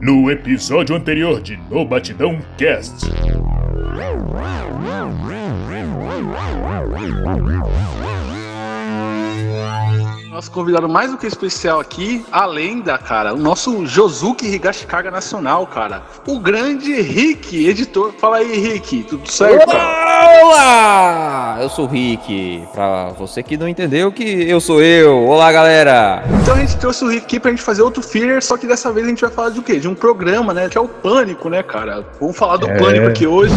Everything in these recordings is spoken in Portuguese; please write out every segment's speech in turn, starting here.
No episódio anterior de No Batidão Cast. Nosso convidado mais do que especial aqui, a lenda, cara, o nosso Josuke Higashikaga Nacional, cara. O grande Rick, editor. Fala aí, Rick, tudo certo? cara? Olá! Eu sou o Rick. Pra você que não entendeu que eu sou eu. Olá, galera! Então a gente trouxe o Rick aqui pra gente fazer outro filler, só que dessa vez a gente vai falar de o quê? De um programa, né? Que é o Pânico, né, cara? Vamos falar do É. Pânico aqui hoje.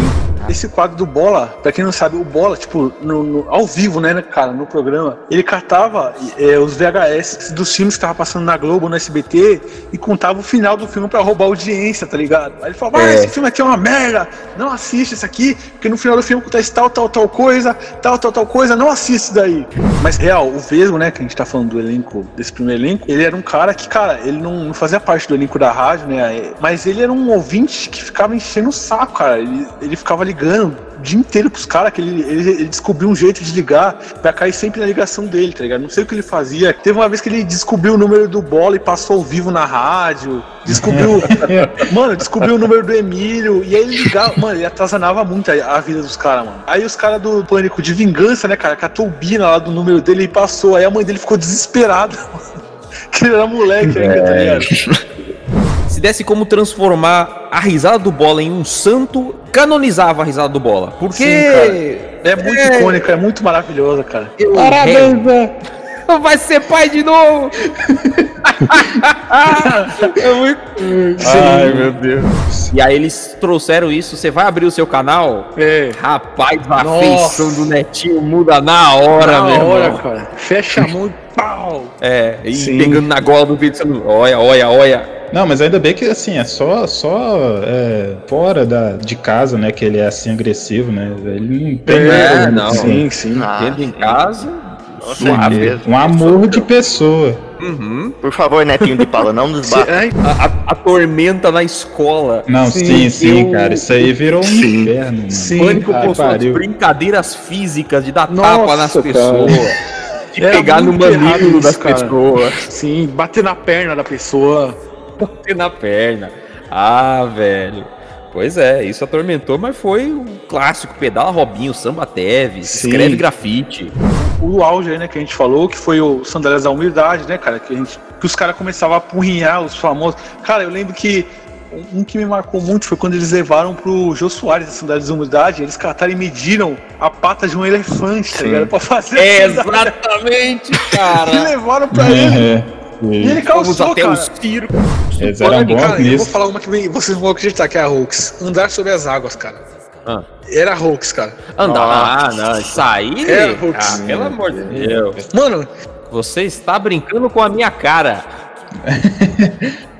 Esse quadro do Bola, pra quem não sabe, o Bola, tipo, no, no- ao vivo, né, cara, no programa, ele catava é, os VHS dos filmes que tava passando na Globo, no SBT, e contava o final do filme pra roubar audiência, tá ligado? Aí ele falava, ah, É. esse filme aqui é uma merda, não assiste esse aqui, porque no final do filme acontece tal, tal, tal coisa, tal, tal, tal coisa, não assiste daí. Mas, real, o Vesgo, né, que a gente tá falando do elenco, desse primeiro elenco, ele era um cara que, cara, ele não, não fazia parte do elenco da rádio, né, mas ele era um ouvinte que ficava enchendo o saco, cara. Ele, ele ficava ligando o dia inteiro pros caras, que ele, ele, ele descobriu um jeito de ligar pra cair sempre na ligação dele, tá ligado? Não sei o que ele fazia. Teve uma vez que ele descobriu o número do bola e passou ao vivo na rádio. Descobriu. mano, descobriu o número do Emílio. E aí ele ligava. Mano, ele atazanava muito a, a vida dos caras, mano. Aí os caras do pânico de vingança, né, cara? Catou o Bina lá do número dele e passou. Aí a mãe dele ficou desesperada, mano. Que ele era moleque ainda, tá ligado? Se desse como transformar a risada do bola em um santo, canonizava a risada do bola. Porque. Sim, cara. É muito É. icônica, é muito maravilhosa, cara. eu Parabéns, Zé. rezo- Vai ser pai de novo! é muito. Ai, meu Deus. E aí eles trouxeram isso. Você vai abrir o seu canal? É. Rapaz, a Nossa. feição do netinho muda na hora, Na meu hora, irmão. cara. Fecha a mão e pau. É, e Sim. pegando na gola do vídeo, olha, olha, olha. Não, mas ainda bem que assim, é só, só é, fora da, de casa, né? Que ele é assim agressivo, né? Ele não tem É, nada, não. Sim, sim. Ah, Dentro em sim. casa. Suave. um amor de pessoa. Uhum. Por favor, Netinho de Paula, não nos bata. A, a- a tormenta na escola. Não, sim, sim, eu- cara. Isso aí virou um Sim. inferno, mano. Sim. Pânico suas pariu. brincadeiras físicas de dar Nossa, tapa nas pessoas. De pegar no isso, das cara. pessoas. sim, bater na perna da pessoa. Bater na perna. Ah, velho. Pois é, isso atormentou, mas foi o clássico. Pedala Robinho, Samba Teves, escreve grafite. O auge aí, né, que a gente falou, que foi o Sandálias da Humildade, né, cara? Que, a gente, que os caras começavam a apurrinhar os famosos. Cara, eu lembro que um que me marcou muito foi quando eles levaram pro Jô Soares da Sandálias da Humildade, eles cataram e mediram a pata de um elefante, tá ligado? Pra fazer É, a sandália. exatamente, E cara. levaram pra ele. É, E ele calçou, até cara. o circo. Eles eram bons cara, eu vou nisso. falar uma que vocês vão acreditar que é a Hoax. Andar sobre as águas, cara. Ah. Era Hoax, cara. Andar, ah, não, isso aí. É, putz. ah, pelo amor de Deus. Mano, Você está brincando com a minha cara.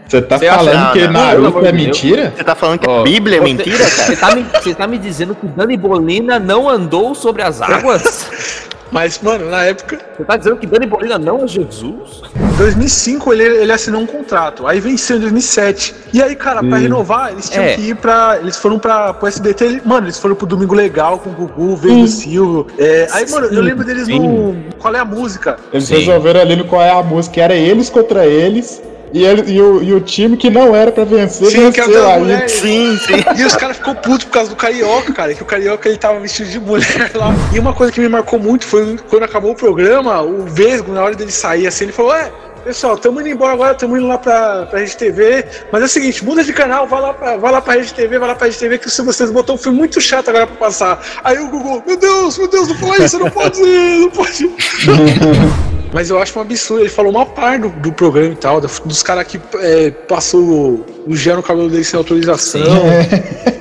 Você tá Você acha- falando Não, que não, Naruto amor é mentira? Você tá falando que Ó, a Bíblia é você- mentira, Você cara? tá, me, você tá me dizendo que Dani Bolina não andou sobre as águas? mas, mano, na época, Você tá dizendo que Dani Bolina não é Jesus? em 2005 ele, ele assinou um contrato. Aí venceu em 2007. E aí, cara, pra Hum. renovar, eles tinham É. que ir pra. Eles foram pra, pro SBT. ele- Mano, eles foram pro Domingo Legal com o Gugu, Veio o Silvio. É, aí, mano, eu lembro deles no. Qual é a música? Eles Sim. resolveram ali no qual é a música, era eles contra eles. E, ele- e o, e o time que não era pra vencer, Sim, que era venceu mulheres. Sim, sim. E os caras ficou putos por causa do Carioca, cara. Que o Carioca ele tava vestido de mulher lá. E uma coisa que me marcou muito foi quando acabou o programa, o Vesgo, na hora dele sair assim, ele falou: É, pessoal, tamo indo embora agora, tamo indo lá pra, pra Rede TV. Mas é o seguinte, muda de canal, vai lá pra, vai lá pra Rede TV, vai lá pra Rede TV, que se vocês botam um filme muito chato agora pra passar. Aí o Google, meu Deus, meu Deus, não fala isso, não pode ir, não pode ir. Mas eu acho um absurdo, ele falou uma par do, do programa e tal, da- dos caras que é, passou o, o gel no cabelo dele sem autorização.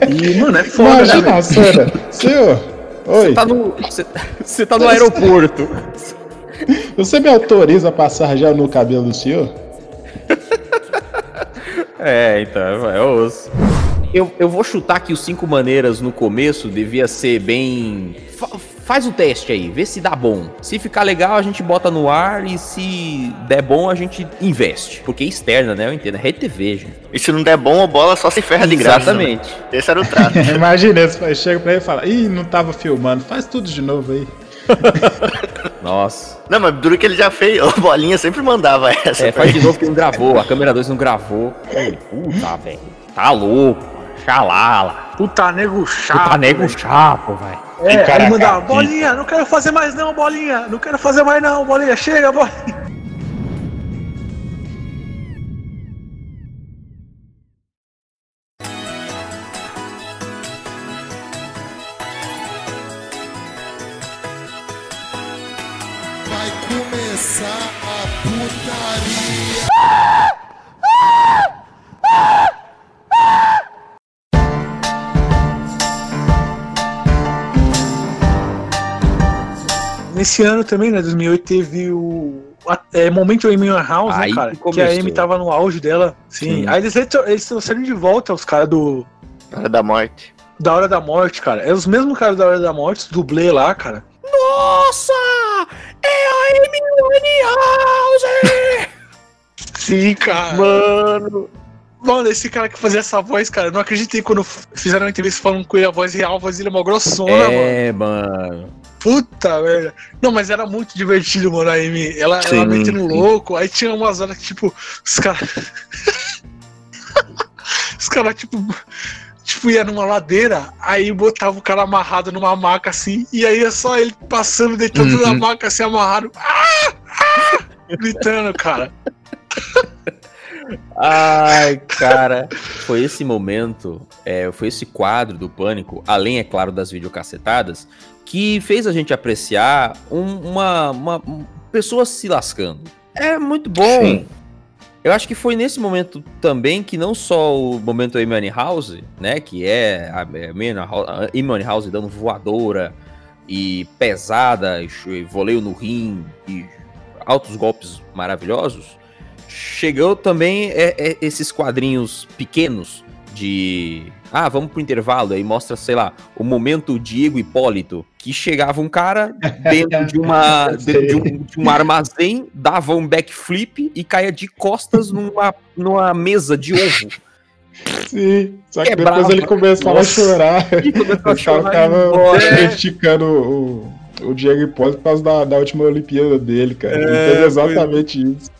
E, mano, é foda, né? Imagina cena. Senhor, oi, Tá no, você, você tá no aeroporto. você me autoriza a passar já no cabelo do senhor? É, então, é osso. Eu, eu vou chutar que os cinco maneiras no começo devia ser bem. Fa- faz o teste aí, vê se dá bom. Se ficar legal, a gente bota no ar e se der bom, a gente investe. Porque é externa, né? Eu entendo. É rede TV, gente. E se não der bom, a bola só se ferra de graça. Exatamente. né? Esse era o trato. Imagina, pai chega pra ele e fala, ih, não tava filmando, faz tudo de novo aí. Nossa. Não, mas duro que ele já fez. O Bolinha sempre mandava essa. É, faz de novo que não gravou. A câmera 2 não gravou. Puta, velho. Tá louco. Xalala. Puta nego chato. Puta nego chato, velho. É, aí Caraca, mandava, que- bolinha, não quero fazer mais não, bolinha. Não quero fazer mais não, bolinha. Chega, bolinha. Vai começar a putaria. Nesse ano também, né, 2008, teve o a- é, Momento Amy House, Aí né, cara? que Que, a Amy tava no auge dela. Sim. Sim. Aí eles, eles trouxeram de volta os caras do Hora da morte. da Hora da Morte, cara. É os mesmos caras da Hora da Morte, os dublê lá, cara. Nossa! É a Amy House! Sim, cara. Mano. Mano, esse cara que fazia essa voz, cara, eu não acreditei quando fizeram uma entrevista falando com ele, a voz real, a voz dele é mó grossona, mano. É, mano. Puta merda. Não, mas era muito divertido, mano, a Amy. Ela, Sim, ela metendo louco. Aí tinha umas horas que, tipo, os caras. os caras, tipo. Tipo, ia numa ladeira, aí botava o cara amarrado numa maca assim, e aí é só ele passando, deitando Uhum. na maca assim, amarrado. Ah! Ah! Gritando, cara. Ai, cara. Foi esse momento, é, foi esse quadro do Pânico, além, é claro, das videocassetadas, que fez a gente apreciar um- uma, uma, um- pessoas se lascando. É muito bom. Sim. Eu acho que foi nesse momento também que não só o momento Amy House, né, que é a Amy House dando voadora e pesada, e e voleio no rim e altos golpes maravilhosos, chegou também é, é, esses quadrinhos pequenos de ah, vamos pro intervalo, aí mostra, sei lá, o momento Diego Hipólito, que chegava um cara dentro de uma de, de um, de um armazém, dava um backflip e caía de costas numa, numa mesa de ovo. Sim. Só que Quebrava. depois ele começava Nossa. a chorar. E começou a chorar embora. criticando o, o Diego Hipólito por causa da, da última Olimpíada dele, cara. Ele É, fez exatamente isso.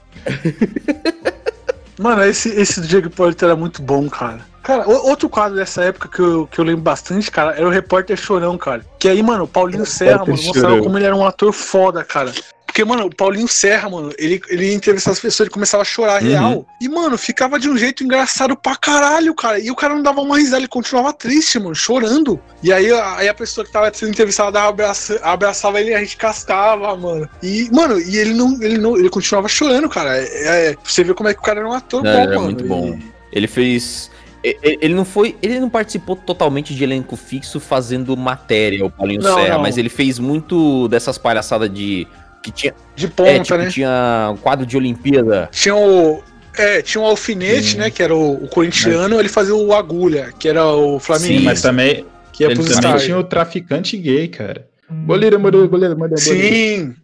Mano, esse, esse Diego Hipólito era muito bom, cara. Cara, outro quadro dessa época que eu, que eu lembro bastante, cara, era o Repórter Chorão, cara. Que aí, mano, o Paulinho Serra, mano, mostrava como ele era um ator foda, cara. Porque, mano, o Paulinho Serra, mano, ele, ele ia entrevistar as pessoas, ele começava a chorar Uhum. real. E, mano, ficava de um jeito engraçado pra caralho, cara. E o cara não dava uma risada, ele continuava triste, mano, chorando. E aí, a- aí a pessoa que tava sendo entrevistada abraça, abraçava ele e a gente cascava, mano. E, mano, e ele não, ele não, ele continuava chorando, cara. É, é, você vê como é que o cara era um ator Não, bom, mano. muito bom. Ele fez. Ele não foi. Ele não participou totalmente de elenco fixo fazendo matéria, o Paulinho Não, Serra, não. mas ele fez muito dessas palhaçadas de. Que tinha, De ponta, é, tipo, né? tinha um quadro de Olimpíada. Tinha o. É, tinha o alfinete, Sim. né? Que era o, o corintiano, ele fazia o agulha, que era o Flamengo. Sim, Mas também, que ia ele também estádios. tinha o traficante gay, cara. Boleira, boleira, boleira, boleira. Sim,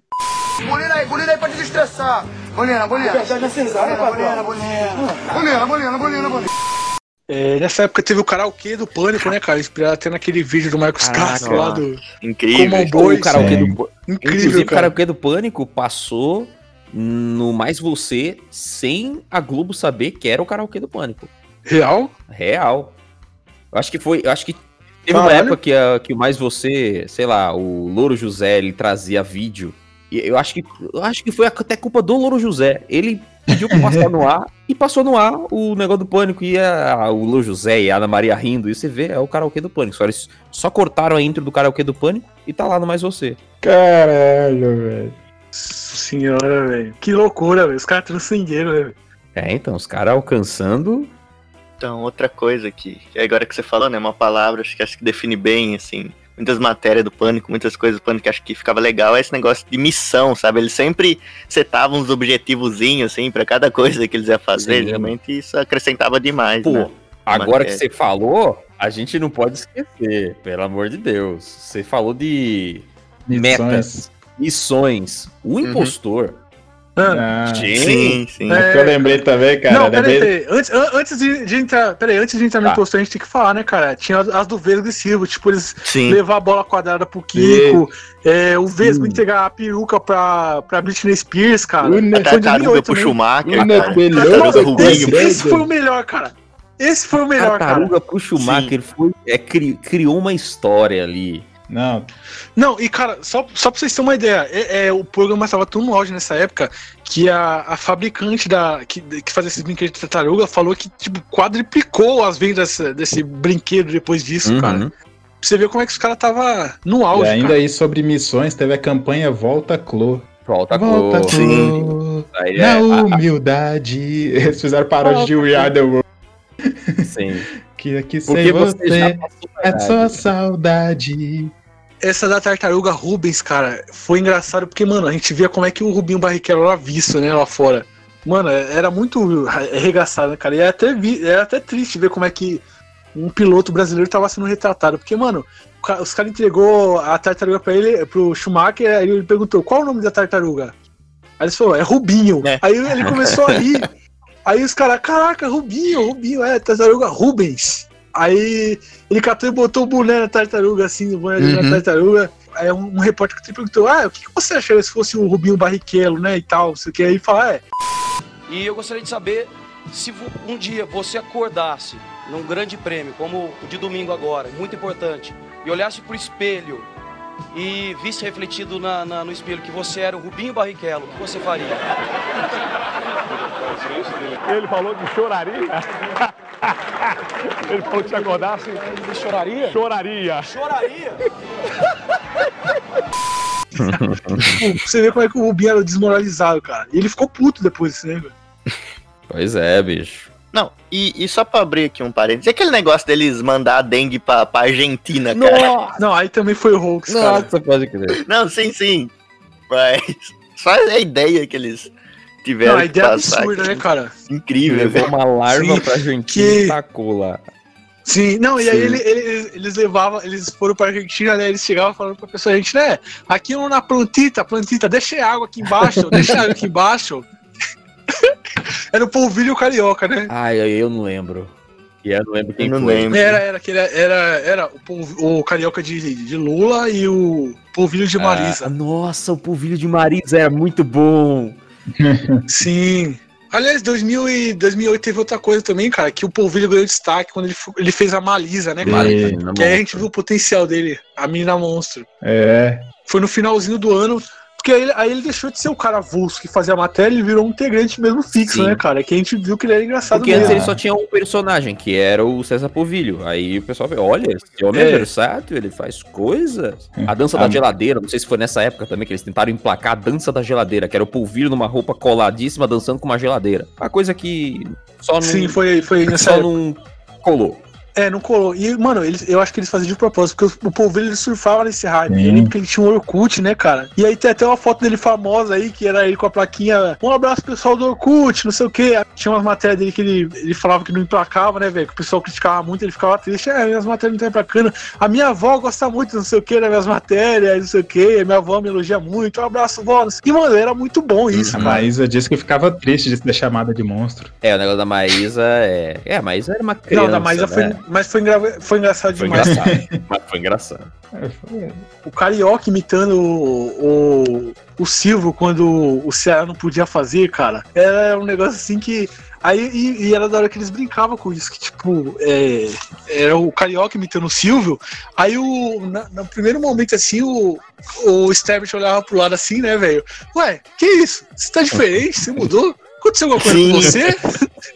Bolina aí, bolina aí pra desestressar. Bolina. Bolina, bolina, bolina. Bolina, bolina, bolina, bolina. É, nessa época teve o karaokê do Pânico, né, cara? Inspirado até naquele vídeo do Marcos. Castro lá do. Incrível. Como boi. o karaokê sim. do, Incrível, inclusive, o cara. karaokê do Pânico passou no Mais Você sem a Globo saber que era o karaokê do Pânico. Real? Real. Eu acho que foi. Eu acho que teve uma Caralho. época que, a- que o mais você, sei lá, o Louro José, ele trazia vídeo. E eu acho que eu acho que foi até culpa do Louro José. Ele pediu pra passar no ar e passou no ar o negócio do pânico. E a- o Louro José e a Ana Maria rindo. E você vê, é o karaokê do pânico. Só, eles só cortaram a intro do karaokê do pânico e tá lá no mais você. Caralho, velho. Nossa senhora, velho. Que loucura, velho. Os caras transcenderam, né, velho? É, então, os caras alcançando. Então, outra coisa que que agora que você falou, né? Uma palavra acho que acho que define bem, assim, muitas matérias do pânico, muitas coisas do pânico que acho que ficava legal, é esse negócio de missão, sabe? Eles sempre setavam uns objetivozinhos, assim, pra cada coisa que eles iam fazer. Sim. Realmente isso acrescentava demais. Pô, né? agora Matéria. que você falou, a gente não pode esquecer, pelo amor de Deus. Você falou de metas, missões. O Uhum. impostor. Ah, Ah, Sim, sim. É. é que eu lembrei também, cara. não, lembrei- peraí, peraí. Antes, an- antes de, de entrar. Peraí, antes de entrar no Tá. impostor, a gente tem que falar, né, cara? Tinha as, as do Vesgo e Silva, tipo, eles Sim. levar a bola quadrada pro Kiko, é, o Vesgo entregar a peruca pra, pra Britney Spears, cara. Una Foi tartaruga 2008 pro também. Schumacher. Una cara. Nossa, esse, esse foi o melhor, cara. Esse foi o melhor, cara. Tartaruga pro Schumacher foi, é, cri- criou uma história ali. Não, Não, e cara, só, só pra vocês terem uma ideia, é, é, o programa estava tão no auge nessa época que a, a fabricante da, que, que fazia esses brinquedos de tartaruga falou que tipo, quadriplicou as vendas desse brinquedo depois disso, Uhum. cara. Pra você ver como é que os caras tava no e auge. ainda cara. aí sobre missões, teve a campanha Volta Clô. Volta Volta. Clô. Aí Na é, a- humildade. Eles fizeram paródia de We Are the World. a- sim. Que aqui Porque sem você você, é só saudade. Essa da tartaruga Rubens, cara, foi engraçado porque, mano, a gente via como é que o Rubinho Barrichello era visto, né, lá fora. Mano, era muito arregaçado, né, cara? E era até, vi, era até triste ver como é que um piloto brasileiro tava sendo retratado. Porque, mano, os caras entregou a tartaruga pra ele, pro Schumacher, aí ele perguntou, qual o nome da tartaruga? Aí ele falou, é Rubinho. É. Aí ele começou a rir. Aí os caras, caraca, Rubinho, Rubinho, é, tartaruga Rubens. Aí ele catou e botou o boné na tartaruga, assim, o boné Uhum. na tartaruga. Aí um, um repórter que perguntou, ah, o que, você acharia se fosse o Rubinho Barrichello, né, e tal, não sei o que. Aí fala, é, E eu gostaria de saber se um dia você acordasse num grande prêmio, como o de domingo agora, muito importante, e olhasse pro espelho e visse refletido na- na- no espelho que você era o Rubinho Barrichello, o que você faria? Ele falou que choraria. Ele falou que se acordasse, Ele choraria? choraria. Choraria? Você vê como é que o Rubinho era desmoralizado, cara. E ele ficou puto depois disso, né, velho? Pois é, bicho. Não, e, e só pra abrir aqui um parênteses, aquele negócio deles mandar a dengue pra, pra Argentina, cara? Não, aí também foi o Hoax, cara. Nossa, pode crer. Não, sim, sim. Mas só a ideia que eles tiveram Não, a que ideia é passar. absurda, que né, cara? Incrível, Levou velho. uma larva Sim, pra Argentina que- e tacou lá. Sim, não, e aí ele- ele- eles levavam, eles foram pra Argentina, né? Eles chegavam falando pra pessoa, a gente, né? Aqui na plantita, plantita, deixa água aqui embaixo, deixa água aqui embaixo. Era o polvilho e o carioca, né? Ai, eu- não lembro. E eu não lembro quem Eu não foi. lembro. Era, era, era, era o, o carioca de, de Lula e o polvilho de Ah, Marisa. nossa, o polvilho de Marisa era muito bom. Sim. Aliás, 2000 e 2008 teve outra coisa também, cara, que o polvilho ganhou destaque quando ele, ele fez a Malisa, né, cara? E- Que aí a gente viu o potencial dele, a menina monstro. É, Foi no finalzinho do ano. Porque aí, ele- aí ele deixou de ser o cara avulso que fazia a matéria e virou um integrante mesmo fixo, Sim. né, cara? Que a gente viu que ele era engraçado Porque mesmo. antes ele só tinha um personagem, que era o César Povilho. Aí o pessoal vê, olha, esse homem é, É. versátil, ele faz coisas. A dança Ah, da geladeira, não sei se foi nessa época também que eles tentaram emplacar a dança da geladeira, que era o Povilho numa roupa coladíssima dançando com uma geladeira. A coisa que só não, Sim, foi, foi nessa só época. não colou. É, não colou. E, mano, eles, eu acho que eles faziam de propósito, porque o, o polvilho ele surfava nesse hype. Sim. Eu lembro que ele tinha um Orkut, né, cara? E aí tem até uma foto dele famosa aí, que era ele com a plaquinha. Um abraço pessoal do Orkut, não sei o quê. Tinha umas matérias dele que ele, ele falava que não emplacava, né, velho? Que o pessoal criticava muito, ele ficava triste. É, minhas matérias não estão emplacando. A minha avó gosta muito, não sei o quê, das minhas matérias, não sei o quê. A minha avó me elogia muito. Um abraço, vó. E, mano, era muito bom isso, a cara. Maísa disse que ficava triste de ser chamada de monstro. É, o negócio da Maísa é. É, a Maísa era uma criança. Não, da Maísa foi, né? Mas foi, engra- foi engraçado Foi demais. engraçado. Mas foi engraçado. É, foi- o Carioca imitando o, o, o Silvio quando o Ceará não podia fazer, cara. Era um negócio assim que. Aí, e, e era da hora que eles brincavam com isso, que tipo, é, era o Carioca imitando o Silvio. Aí o. Na, no primeiro momento assim, o, o Sterbit olhava pro lado assim, né, velho? Ué, que isso? Você tá diferente? Você mudou? Aconteceu alguma coisa com você?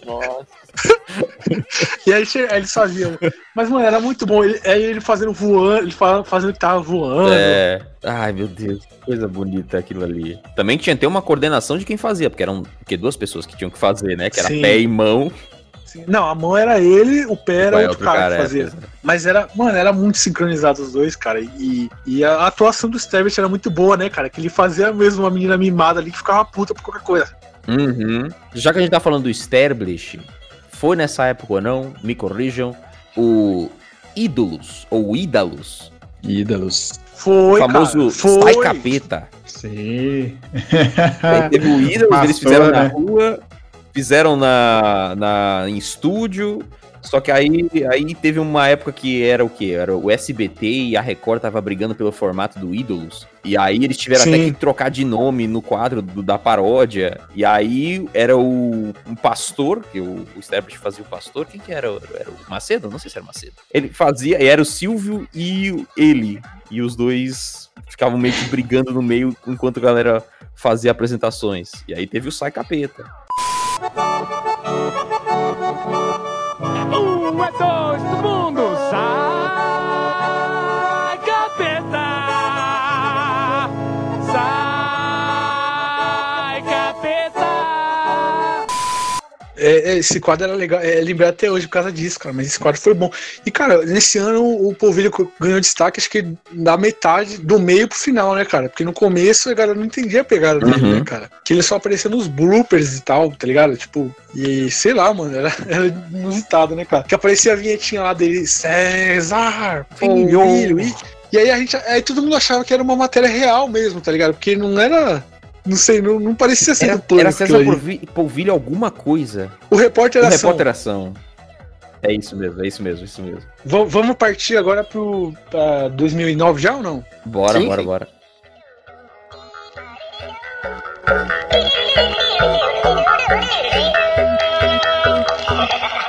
Nossa. E aí, eles faziam. Mas, mano, era muito bom. Ele, ele fazendo voando, ele fazendo que tava voando. É. Ai, meu Deus, que coisa bonita aquilo ali. Também tinha que ter uma coordenação de quem fazia, porque eram porque duas pessoas que tinham que fazer, né? Que era Sim. pé e mão. Assim, Não, a mão era ele, o pé era Vai outro cara, que fazia. é, pois é. Mas era, mano, era muito sincronizado os dois, cara. E, e a atuação do Sterbit era muito boa, né, cara? Que ele fazia mesmo uma menina mimada ali que ficava puta por qualquer coisa. Uhum. Já que a gente tá falando do Establish, foi nessa época ou não, me corrijam, o Ídolos, ou Ídalos, Ídolos. Foi, o famoso cara, foi. Sai Capeta. Sim. Aí teve o Ídolos, eles Passou, fizeram na né? rua, fizeram na, na, em estúdio. Só que aí, aí teve uma época que era o quê? Era o SBT e a Record tava brigando pelo formato do Ídolos. E aí eles tiveram até Sim. que trocar de nome no quadro do- da paródia. E aí era o um pastor, que o, o Sterblich fazia o pastor. Quem que era? Era o Macedo? Não sei se era o Macedo. Ele fazia, e era o Silvio e ele. E os dois ficavam meio que brigando no meio enquanto a galera fazia apresentações. E aí teve o Sai Capeta. É, é, esse quadro era legal, é, lembrei até hoje por causa disso, cara, mas esse quadro foi bom. E, cara, nesse ano o Polvilho ganhou destaque, acho que da metade, do meio pro final, né, cara? Porque no começo a galera não entendia a pegada dele, Uhum. né, cara? Que ele só aparecia nos bloopers e tal, tá ligado? Tipo, e sei lá, mano, era, era inusitado, né, cara? Que aparecia a vinhetinha lá dele, César, Polvilho, e, e aí a gente, aí todo mundo achava que era uma matéria real mesmo, tá ligado? Porque não era... Não sei, não, não parecia ser Era, do plano. era César Polvilho alguma coisa. O repórter O era ação. repórter ação. É isso mesmo, é isso mesmo, é isso mesmo. Va- Vamos partir agora pro pra 2009 já ou não? Bora, Sim, bora, sim. bora.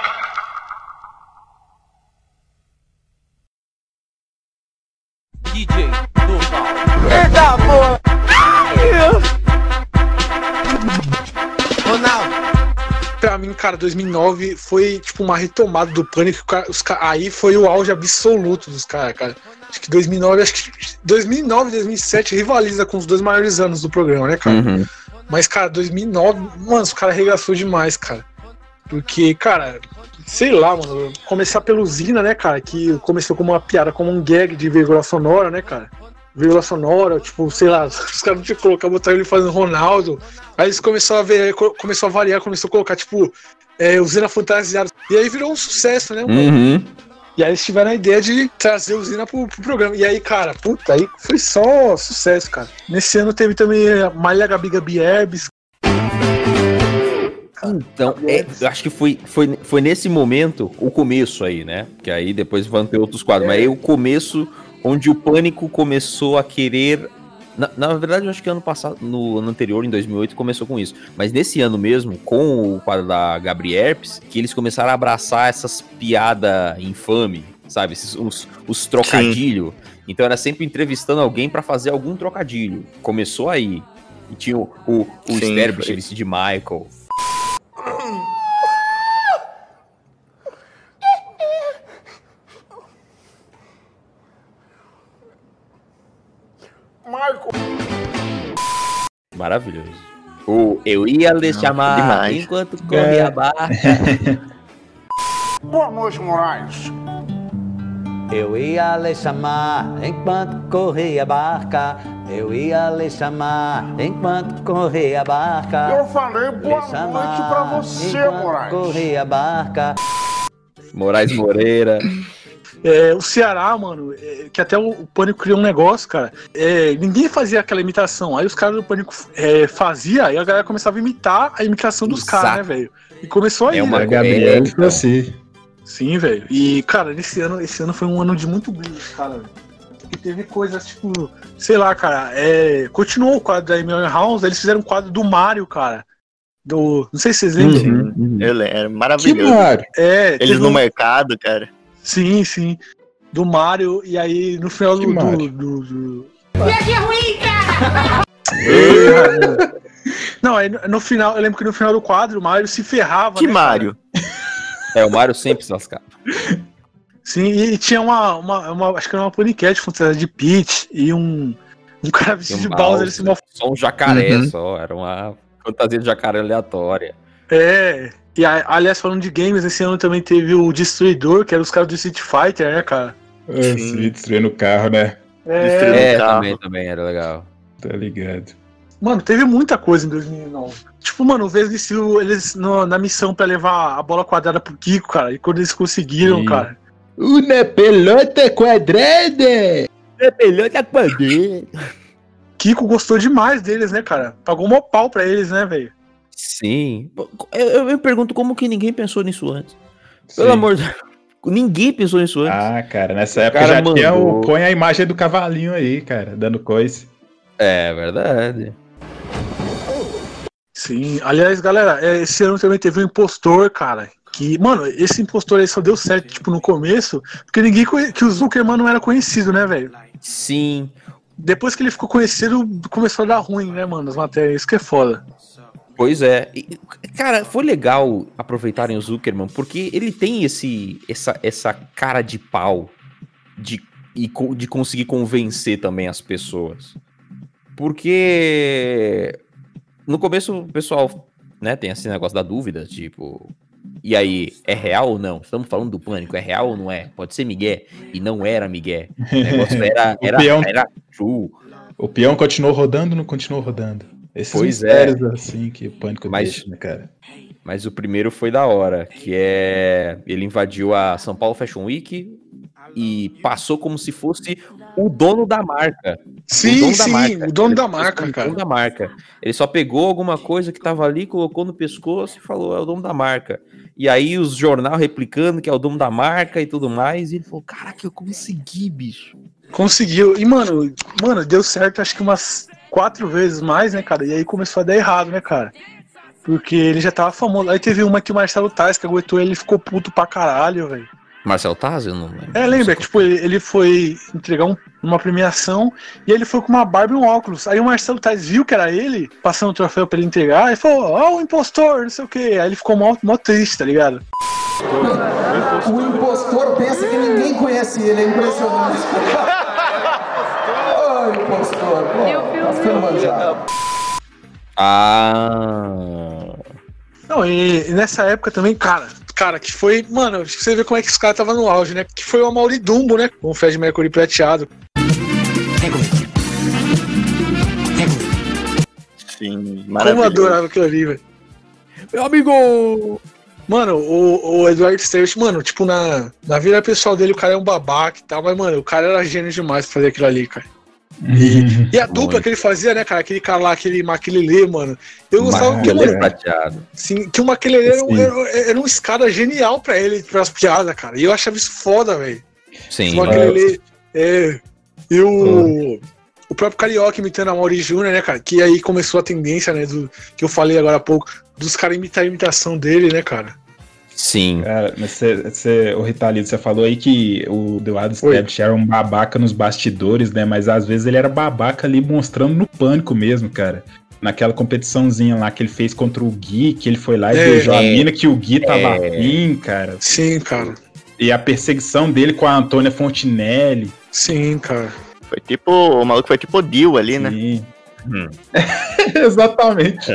mim, cara, 2009 foi tipo uma retomada do pânico. Os, aí foi o auge absoluto dos caras, cara. Acho que 2009, acho que 2009 e 2007 rivaliza com os dois maiores anos do programa, né, cara? Uhum. Mas, cara, 2009, mano, os caras arregaçou demais, cara. Porque, cara, sei lá, mano, começar pelo Zina, né, cara, que começou como uma piada, como um gag de vírgula sonora, né, cara? Vírgula sonora, tipo, sei lá, os caras não tinham que colocar, botar ele fazendo Ronaldo. Aí eles começaram a ver, co- começou a variar, começou a colocar, tipo, é, o Zina fantasiado. E aí virou um sucesso, né? Uhum. E aí eles tiveram a ideia de trazer o Zina pro, pro programa. E aí, cara, puta, aí foi só sucesso, cara. Nesse ano teve também a Maria Gabi Gabi Herbes. Então, é, eu acho que foi, foi, foi nesse momento, o começo aí, né? Que aí depois vão ter outros quadros. Mas aí o começo onde o pânico começou a querer. Na, na verdade, eu acho que ano passado, no ano anterior, em 2008, começou com isso. Mas nesse ano mesmo, com o quadro da Gabri Herpes, que eles começaram a abraçar essas piadas infame, sabe? Esses, os, os trocadilhos. Então era sempre entrevistando alguém pra fazer algum trocadilho. Começou aí. E tinha o, o, o Sim, vestido de Michael. Maravilhoso. O Eu ia lhe chamar demais. enquanto corria a barra. Boa noite, Moraes. Eu ia lhe chamar enquanto corria a barca. Eu ia lhe chamar enquanto corria a barca. Eu falei boa Lhe noite pra você, enquanto Moraes. Corria a barca. Moraes Moreira. É, o Ceará, mano, é, que até o, o Pânico criou um negócio, cara. É, ninguém fazia aquela imitação. Aí os caras do Pânico é, fazia e a galera começava a imitar a imitação dos caras, né, velho? E começou aí, É uma né? Gabriel É, foi assim. Sim, velho. E, cara, nesse ano, esse ano foi um ano de muito brilho, cara. Porque teve coisas, tipo, sei lá, cara, é, continuou o quadro da Amy House, eles fizeram um quadro do Mario, cara. Do. Não sei se vocês lembram. Uhum, uhum. Eu lembro, Que maravilhoso. Mário? É, Eles teve no um- mercado, cara. Sim, sim. Do Mario, e aí no final do. Mario? do, do, do... Que ruim, cara! Não, aí no, no final, eu lembro que no final do quadro o Mario se ferrava. Que né? Mário? É, o Mário sempre se lascava. Sim, e tinha uma, uma, uma- Acho que era uma paniquete fantasia de Peach e um. Um cara vestido de Bowser, ele se. Só um jacaré Uhum. só. Era uma fantasia de jacaré aleatória. É. E aliás, falando de games, esse ano também teve o Destruidor, que era os caras do Street Fighter, né, cara? Esse destruindo o carro, né? Destruindo É, É, carro. também, também era legal. Tá ligado. mano, teve muita coisa em 2009. Tipo, mano, o Vesga e Silva, eles no- na missão pra levar a bola quadrada pro Kiko, cara, e quando eles conseguiram, Sim. cara. Uma pelota quadrada! É melhor da poder. Kiko gostou demais deles, né, cara? Pagou um pau pra eles, né, velho? Sim. Eu, eu me pergunto como que ninguém pensou nisso antes. Pelo Sim. amor de Deus. Ninguém pensou nisso antes. Ah, cara, nessa época cara já tinha o. mandou. Põe a imagem do cavalinho aí, cara, dando coice. É verdade. Sim. Aliás, galera, é, esse ano também teve um impostor, cara. Que, mano, esse impostor aí só deu certo, tipo, no começo, porque ninguém conhe... que o Zuckerman não era conhecido, né, velho? Sim. Depois que ele ficou conhecido, começou a dar ruim, né, mano, as matérias. Isso que é foda. Pois é. E, cara, foi legal aproveitarem o Zuckerman, porque ele tem esse, essa, essa cara de pau de, e de conseguir convencer também as pessoas. Porque no começo o pessoal né, tem esse negócio da dúvida, tipo. E aí, é real ou não? Estamos falando do pânico, é real ou não é? Pode ser Miguel. E não era Miguel. O negócio era, O era, peão- era true. O peão continuou rodando, não continuou rodando. Esses Pois é. assim que o pânico Mas- deixa, né, cara? Mas o primeiro foi da hora, que é ele invadiu a São Paulo Fashion Week e passou como se fosse o dono da marca. Sim, sim, o dono Ele da marca, o cara. dono da marca. Ele só pegou alguma coisa que tava ali, colocou no pescoço e falou, é o dono da marca. E aí os jornal replicando que é o dono da marca e tudo mais, e ele falou, caraca, eu consegui, bicho. Conseguiu. E, mano, mano, deu certo acho que umas quatro vezes mais, né, cara? E aí começou a dar errado, né, cara? Porque ele já tava famoso. Aí teve uma que o Marcelo Tais que aguentou ele e ficou puto pra caralho, velho. Marcelo Taz, eu não lembro. É, lembra que tipo, ele, ele foi entregar um- uma premiação e ele foi com uma barba e um óculos. Aí o Marcelo Tais viu que era ele, passando o troféu pra ele entregar, e falou, ó, o impostor, não sei o quê. Aí ele ficou mó, mó triste, tá ligado? O impostor pensa que ninguém conhece ele, é impressionante. Ô, impostor, pô. Ah. Não, e, e nessa época também, cara, cara, que foi, mano, você vê como é que os caras tava no auge, né? Que foi o Amaury Dumbo, né? Com o Fred Mercury prateado. Sim, Como eu maravilhoso. adorava aquilo ali, velho. Meu amigo! Mano, o, o Eduardo Sterch, mano, tipo, na, na vida pessoal dele, o cara é um babaca e tal, mas, mano, o cara era gênio demais pra fazer aquilo ali, cara. E a dupla que ele fazia, né, cara? Aquele cara lá, aquele Maquilele, mano. Eu gostava que, mano, prateado. sim, que o Maquilele era, um- era, era uma escada genial pra ele, pras piadas, cara. E eu achava isso foda, velho. Sim. O Maquilele. É. E o. O próprio Carioca imitando a Mauri Júnior, né, cara? Que aí começou a tendência, né, do, que eu falei agora há pouco, dos caras imitar a imitação dele, né, cara? Sim. Cara, mas você, você, o Ritalito, você falou aí que o Eduardo. Sterblitch era um babaca nos bastidores, né? Mas às vezes ele era babaca ali mostrando no pânico mesmo, cara. Naquela competiçãozinha lá que ele fez contra o Gui, que ele foi lá e É, beijou a é, mina que o Gui tava é. afim, cara. Sim, cara. E a perseguição dele com a Antônia Fontinelli. Sim, cara. Foi tipo, o maluco foi tipo o Dio ali, né? Sim. Hum. Exatamente.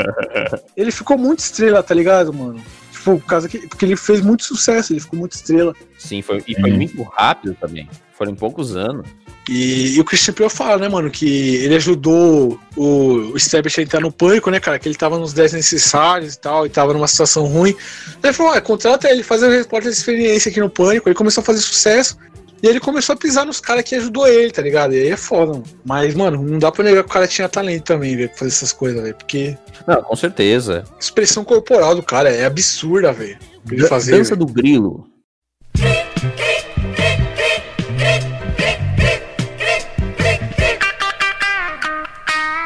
Ele ficou muito estrela, tá ligado, mano? Tipo, por causa que. Porque ele fez muito sucesso, ele ficou muito estrela. Sim, foi, e foi Hum. muito rápido também. Foram poucos anos. E, e o Christian Bale fala, né, mano, que ele ajudou o, o Stablish a entrar no pânico, né, cara? Que ele tava nos 10 necessários e tal, e tava numa situação ruim. Ele falou, ah, contrata ele, faz a repórter de experiência aqui no pânico. Ele começou a fazer sucesso. E ele começou a pisar nos caras que ajudou ele, tá ligado? E aí é foda, mano. Mas, mano, não dá pra negar que o cara tinha talento também, velho, pra fazer essas coisas, velho. Porque Não, com certeza. a expressão corporal do cara é absurda, velho. Dança velho. do grilo.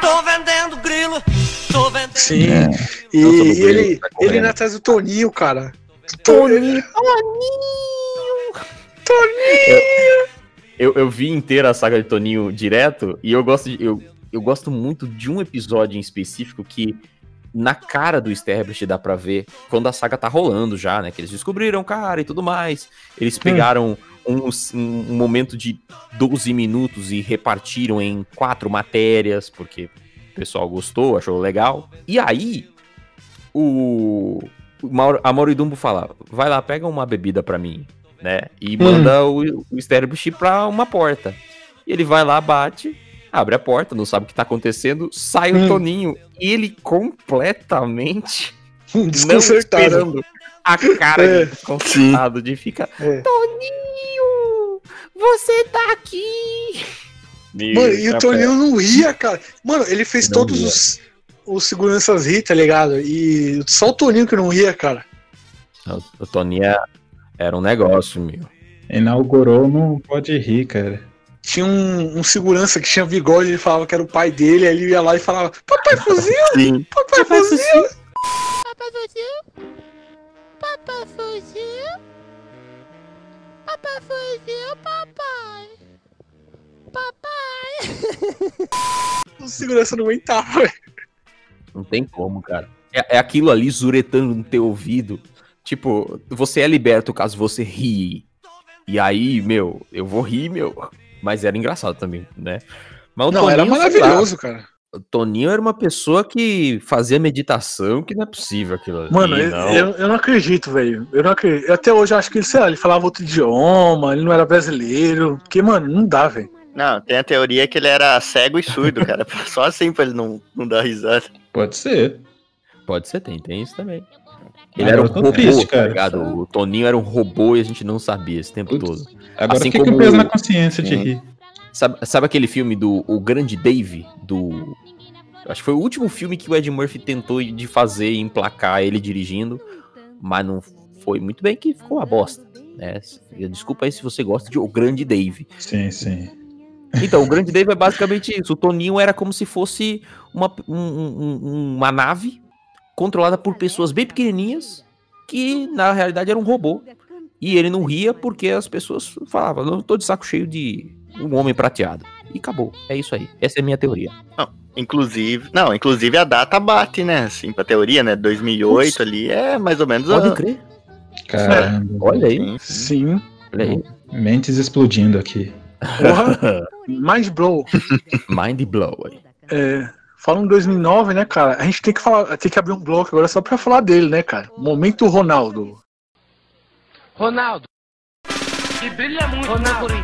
Tô vendendo grilo, tô vendendo. Sim. É. E, e grilo, ele, tá ele indo atrás do Toninho, cara. Toninho, Eu, eu vi inteira a saga de Toninho direto e eu gosto, de- eu, eu gosto muito de um episódio em específico que na cara do Establish dá pra ver quando a saga tá rolando já, né? Que eles descobriram o cara e tudo mais. Eles pegaram um, um- um momento de 12 minutos e repartiram em quatro matérias, porque o pessoal gostou, achou legal. E aí, o, o Mauro, a Mauro Dumbo fala: vai lá, pega uma bebida pra mim, né? E manda o, o Sterbush pra uma porta. E ele vai lá, bate, abre a porta, não sabe o que tá acontecendo, sai o Hum. Toninho. E ele completamente não Desconcertado. esperando a cara É. de desconcertado de ficar É. Toninho, Você tá aqui! Mano, e o Toninho não ria, cara. Mano, ele fez Não todos ria. os, os seguranças rir, tá ligado? E só o Toninho que não ria, cara. O, o Toninho é- era um negócio, meu. Inaugurou, não pode rir, cara. Tinha um, um segurança que tinha bigode, ele falava que era o pai dele, aí ele ia lá e falava: Papai fuzil! Sim. Papai fuzil! Papai fuzil? Papai fuzil? Papai fuzil, papai? Papai? O segurança não aguentava, velho. Não tem como, cara. É, é aquilo ali zuretando no teu ouvido. Tipo, você é liberto caso você rie. E aí, meu, eu vou rir, meu. Mas era engraçado também, né? Mas o Não, era sei lá, maravilhoso, cara. o Toninho era uma pessoa que fazia meditação, que não é possível aquilo ali. Mano, eu, não. eu, eu não acredito, velho. Eu não acredito. Eu até hoje acho que ele, sei lá, ele falava outro idioma, ele não era brasileiro. Porque, mano, não dá, velho. Não, tem a teoria que ele era cego e surdo, cara. Só assim pra ele não, não dar risada. Pode ser. Pode ser, tem, tem isso também. Ele era um robô, triste, tá cara. ligado? O Toninho era um robô e a gente não sabia esse tempo todo. Agora Assim fica como- preso na consciência de rir. Sabe, sabe aquele filme do O Grande Dave? Do. Acho que foi o último filme que o Ed Murphy tentou de fazer e emplacar ele dirigindo, mas não foi muito bem, que ficou uma bosta. Né? Desculpa aí se você gosta de O Grande Dave. Sim, sim. Então, o Grande Dave é basicamente isso. O Toninho era como se fosse uma, um- um- uma nave controlada por pessoas bem pequenininhas que, na realidade, era um robô. E ele não ria porque as pessoas falavam, não tô de saco cheio de um homem prateado. E acabou. É isso aí. Essa é a minha teoria. Não, inclusive. Não, inclusive a data bate, né? Assim, pra teoria, né? 2008 ali é mais ou menos. Pode a- crer. Caramba. Olha aí. Sim. Olha aí. Mentes explodindo aqui. Porra. Mind blow. Mind blow. aí. É, falam em 2009, né, cara? A gente tem que falar, tem que abrir um bloco agora só pra falar dele, né, cara? Momento Ronaldo. Ronaldo. E brilha muito, Ronaldo.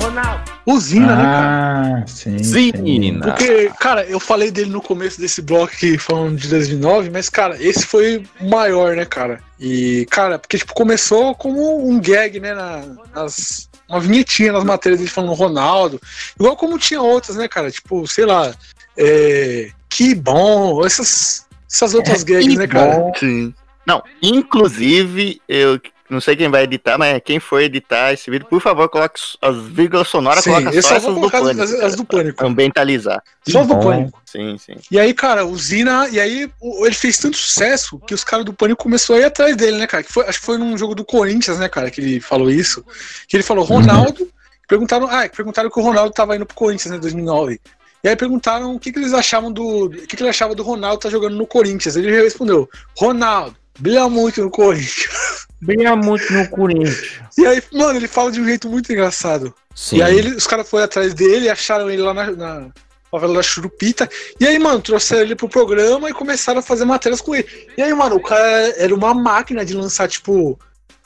Ronaldo. Usina, né, cara? Ah, sim. Zina. Porque, cara, eu falei dele no começo desse bloco aqui, falando de 2009, mas, cara, esse foi o maior, né, cara? E, cara, porque, tipo, começou como um gag, né, na- nas, uma vinhetinha nas matérias dele falando Ronaldo, igual como tinha outras, né, cara? Tipo, sei lá, é, que bom, essas, essas outras gags, né, cara? Sim. Não, inclusive, eu não sei quem vai editar, mas quem for editar esse vídeo, por favor, coloque as vírgulas sonoras, Sim, coloca eu só vou do colocar as- pânico. as- as do Pânico. Ambientalizar. Só do Pânico. Sim, sim. E aí, cara, o Zina, e aí ele fez tanto sucesso que os caras do Pânico começaram a ir atrás dele, né, cara? Que foi- acho que foi num jogo do Corinthians, né, cara, que ele falou isso. Que ele falou Ronaldo, perguntaram, ah, perguntaram que o Ronaldo tava indo pro Corinthians, né, 2009. E aí perguntaram o que, que eles achavam do. O que, que ele achava do Ronaldo tá jogando no Corinthians. Ele respondeu: Ronaldo, brilha muito no Corinthians. Brilha muito no Corinthians. E aí, mano, ele fala de um jeito muito engraçado. Sim. E aí ele- os caras foram atrás dele, acharam ele lá na, na favela da Churupita. E aí, mano, trouxeram ele pro programa e começaram a fazer matérias com ele. E aí, mano, o cara era uma máquina de lançar, tipo,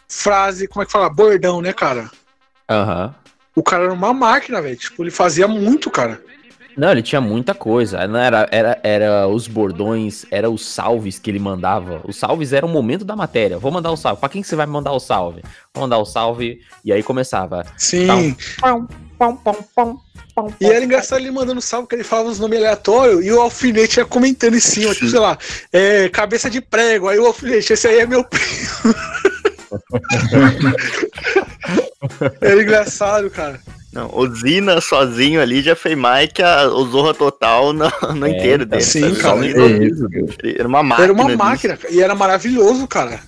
frase, como é que fala? Bordão, né, cara? Aham. O cara era uma máquina, velho. Tipo, ele fazia muito, cara. Não, ele tinha muita coisa. Era, era, era os bordões, era os salves que ele mandava. Os salves era o momento da matéria. Vou mandar o salve. Pra quem que você vai mandar o salve? Vou mandar o salve. E aí começava. Sim. Pão, pão, pão, pão, E era engraçado ele mandando salve, que ele falava os nomes aleatórios e o alfinete ia comentando em cima, tipo, sei lá, é, cabeça de prego, aí o alfinete, esse aí é meu primo. era engraçado, cara. Não, o Zina sozinho ali já fez mais que a, o Zorra Total no, no É, inteiro então, dele. sim, sabe? cara. É isso, Era uma máquina. Era uma disso. máquina, e era maravilhoso, cara.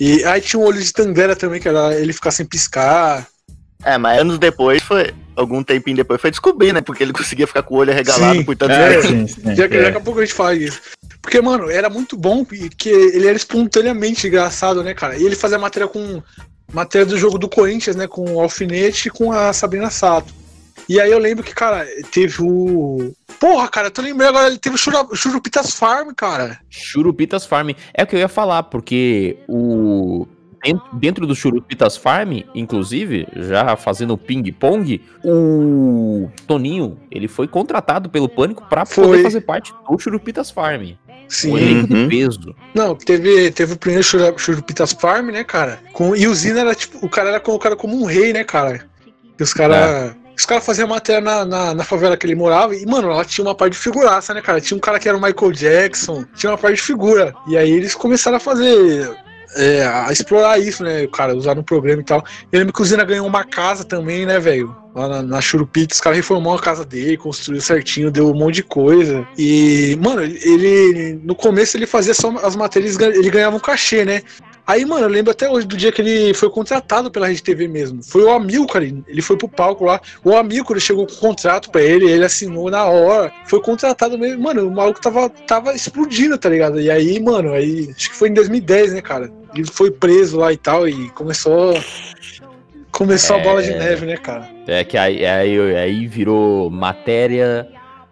E aí tinha um olho de Tandera também, que era ele ficar sem piscar. É, mas anos depois foi. Algum tempinho depois foi descobrir, né? Porque ele conseguia ficar com o olho arregalado Sim, por tanto é, tempo. Já que daqui a pouco a gente fala isso. Porque, mano, era muito bom que ele era espontaneamente engraçado, né, cara? E ele fazia matéria com. Matéria do jogo do Corinthians, né? Com o Alfinete e com a Sabrina Sato. E aí eu lembro que, cara, teve o. Porra, cara, eu tô lembrando agora, ele teve o Chura- Churupitas Farm, cara. Churupitas Farm. É o que eu ia falar, porque o. den- Dentro do Churupitas Farm, inclusive, já fazendo ping-pong, o Toninho, ele foi contratado pelo Pânico pra Foi. poder fazer parte do Churupitas Farm. Sim. Um elenco de peso. Não, teve, teve o primeiro Churu- Churupitas Farm, né, cara? Com, e o Zina era tipo, o cara era colocado como um rei, né, cara? E os caras. Os caras faziam matéria na, na, na favela que ele morava e, mano, ela tinha uma parte de figuraça, né, cara? Tinha um cara que era o Michael Jackson, tinha uma parte de figura. E aí eles começaram a fazer. É, a explorar isso, né, cara? Usar no programa e tal. Eu lembro que o Zina ganhou uma casa também, né, velho? Lá na, na Churupita, os caras reformou a casa dele, construiu certinho, deu um monte de coisa. E, mano, ele, ele- no começo ele fazia só as matérias, ele ganhava um cachê, né? Aí, mano, eu lembro até hoje do dia que ele foi contratado pela Rede TV mesmo. Foi o Amilcar, ele foi pro palco lá. O Amilcar chegou com o contrato pra ele, ele assinou na hora. Foi contratado mesmo. Mano, o maluco tava, tava explodindo, tá ligado? E aí, mano, aí, acho que foi em 2010, né, cara? Ele foi preso lá e tal, e começou. Começou a É. bola de neve, né, cara? É que aí, aí, aí virou matéria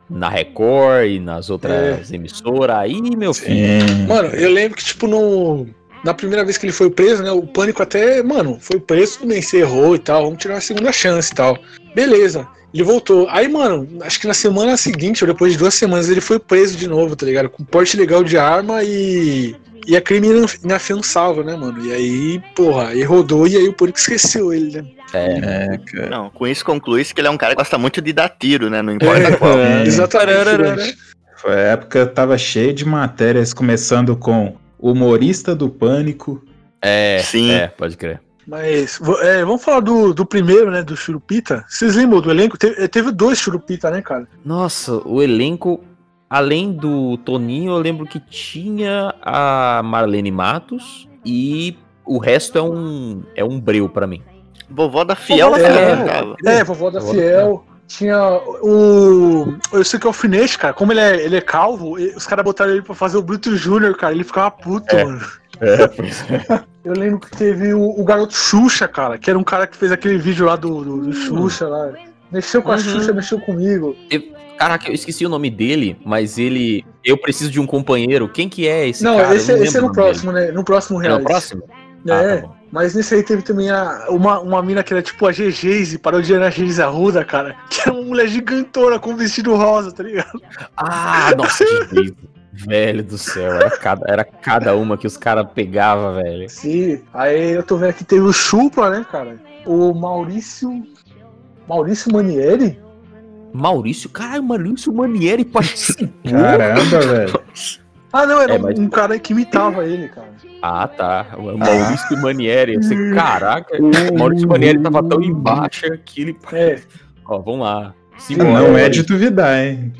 na Record e nas outras emissoras. Aí, meu filho. Mano, eu lembro que, tipo, no. Na primeira vez que ele foi preso, né? O pânico até, mano, foi preso, tudo bem, você errou e tal, vamos tirar uma segunda chance e tal. Beleza. Ele voltou. Aí, mano, acho que na semana seguinte, ou depois de duas semanas, ele foi preso de novo, tá ligado? Com porte legal de arma e. E a crime inaf- inafiançável, né, mano? E aí, porra, aí rodou e aí o pânico esqueceu ele, né? É, cara. Não, com isso conclui-se que ele é um cara que gosta muito de dar tiro, né? Não importa É, qual. é. Exatamente. Foi a época tava cheio de matérias, começando com humorista do pânico. É, Sim. é, pode crer. Mas é, vamos falar do, do primeiro, né? Do Churupita. Vocês lembram do elenco? Teve, teve dois Churupita, né, cara? Nossa, o elenco, além do Toninho, eu lembro que tinha a Marlene Matos e o resto é um é um breu pra mim. Vovó da Fiel Vovó da Fiel. tava. É, vovó da Vovó da Fiel. Tinha o. Eu sei que é o Alfinete, cara. Como ele é, ele é calvo, e- os caras botaram ele pra fazer o Bruto Júnior, cara. Ele ficava puto, É. mano. É, pois é. Eu lembro que teve o, o garoto Xuxa, cara, que era um cara que fez aquele vídeo lá do, do, do Xuxa lá. Mexeu com a Uhum. Xuxa, mexeu comigo. Caraca, eu esqueci o nome dele, mas ele. Eu preciso de um companheiro. Quem que é esse não, cara? Eu esse, esse é no próximo, né? No próximo dele. É no próximo? É, Ah, tá mas nesse aí teve também a, uma, uma mina que era tipo a GG's, parodiando a Geise Arruda, cara. Que era uma mulher gigantona com vestido rosa, tá ligado? Ah, nossa, que. Velho do céu, era cada, era cada uma que os caras pegavam, velho. Sim. Aí eu tô vendo aqui teve o Chupla, né, cara? O Maurício. Maurício Manieri? Maurício, caralho, Maurício Manieri participou. Caramba, velho. Ah, não, era É, um- mas- um cara que imitava ele, cara. Ah, tá. O Maurício Manieri. Caraca, o Maurício Manieri tava tão em baixa que ele. É, Ó, vamos lá. Não é de duvidar, hein?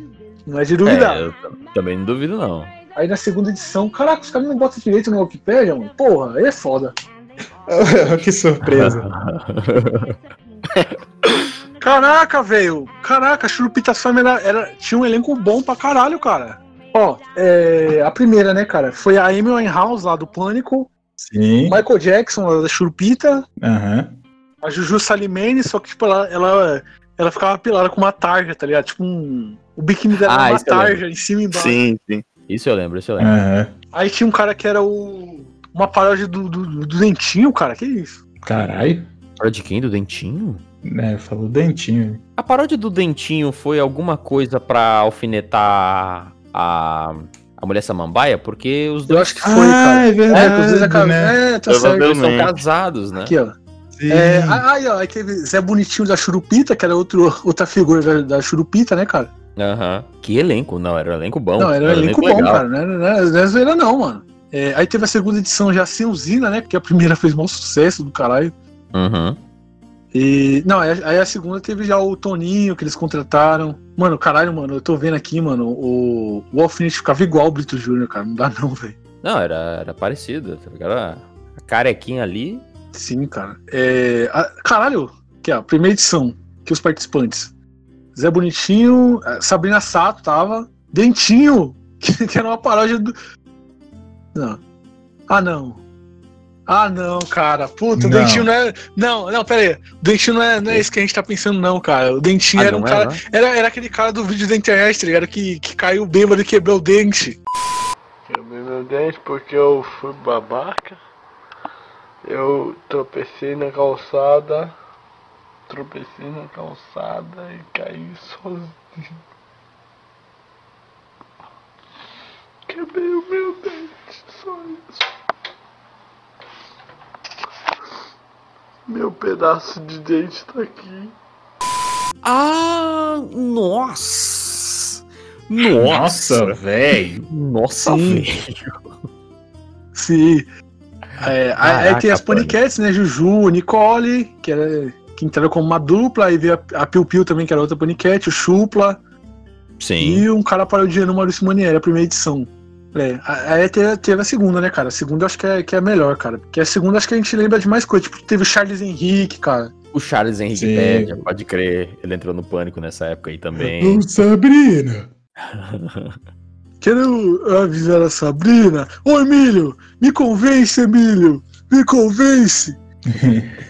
Não é de duvidar. É, eu tam- também não duvido, não. Aí na segunda edição, caraca, os caras não botam direito no Wikipedia, mano. Porra, aí é foda. que surpresa. Caraca, velho. Caraca, a Churupita Fama era, era- tinha um elenco bom pra caralho, cara. Ó, é, a primeira, né, cara? Foi a Amy Winehouse lá do Pânico, Sim. Michael Jackson lá da Churupita, Aham. a Juju Salimene, só que, tipo, ela, ela, ela ficava pelada com uma tarja, tá ligado? Tipo um. O biquíni dela Ah, era uma eu tarja em cima e embaixo. Sim, sim. Isso eu lembro, isso eu lembro. Aham. Aí tinha um cara que era o. Uma paródia do, do, do dentinho, cara. Que isso? Caralho. Paródia de quem? Do Dentinho? É, falou dentinho. A paródia do Dentinho foi alguma coisa pra alfinetar a, a mulher samambaia? Porque os Eu dois acho que foi, Ah, cara. é verdade, É, inclusive a cara. né? É, tá certo. eles são casados, né? Aqui, ó. Sim. É, aí, ó, aí teve Zé Bonitinho da Churupita, que era outro, outra figura da, da Churupita, né, cara? Aham. Que elenco, não, era um elenco bom. não, era um elenco bom, legal. cara. Não era, não era, não era zoeira, não, mano. É, aí teve a segunda edição já sem usina, né? Porque a primeira fez maior sucesso do caralho. Uhum. E. Não, aí, aí a segunda teve já o Toninho que eles contrataram. Mano, caralho, mano, eu tô vendo aqui, mano, o, o Alfinete ficava igual o Brito Júnior, cara. Não dá não, velho. Não, era, era parecido, tá ligado? A carequinha ali. Sim, cara. É, a- caralho, aqui, ó, primeira edição, que os participantes. Zé Bonitinho, eh, Sabrina Sato tava, Dentinho, que, que era uma paródia do. Não. Ah, não. Ah, não, cara. Puta, o Não. Dentinho não é. Não, não, pera aí. O Dentinho não é, não é isso que a gente tá pensando, não, cara. O Dentinho Ah, era um é, cara. não? Era, era aquele cara do vídeo da internet, tá ligado? Que, que caiu bêbado e quebrou o dente. Quebrei meu dente porque eu fui babaca. Eu tropecei na calçada. Tropecei na calçada e caí sozinho. Quebrei o meu dente, só isso. Meu pedaço de dente tá aqui. Ah, nossa! Nossa, velho. Nossa, Sim. velho. Sim. É, aí- tem as mano. Ponycats, né? Juju, Nicole, que, era, que entraram como uma dupla, aí veio a, a Piu Piu também, que era outra Ponycat, o Chupla, Sim. e um cara parodiando o Maurício Manieri, a primeira edição. É, aí teve, teve a segunda, né, cara? A segunda eu acho que é, que é a melhor, cara. Porque a segunda acho que a gente lembra de mais coisa. Tipo, teve o Charles Henrique, cara. O Charles Henrique Sim. Pédia, pode crer. Ele entrou no pânico nessa época aí também. Ô, Sabrina. Quero avisar a Sabrina. Ô, Emílio, me convence, Emílio. Me convence. E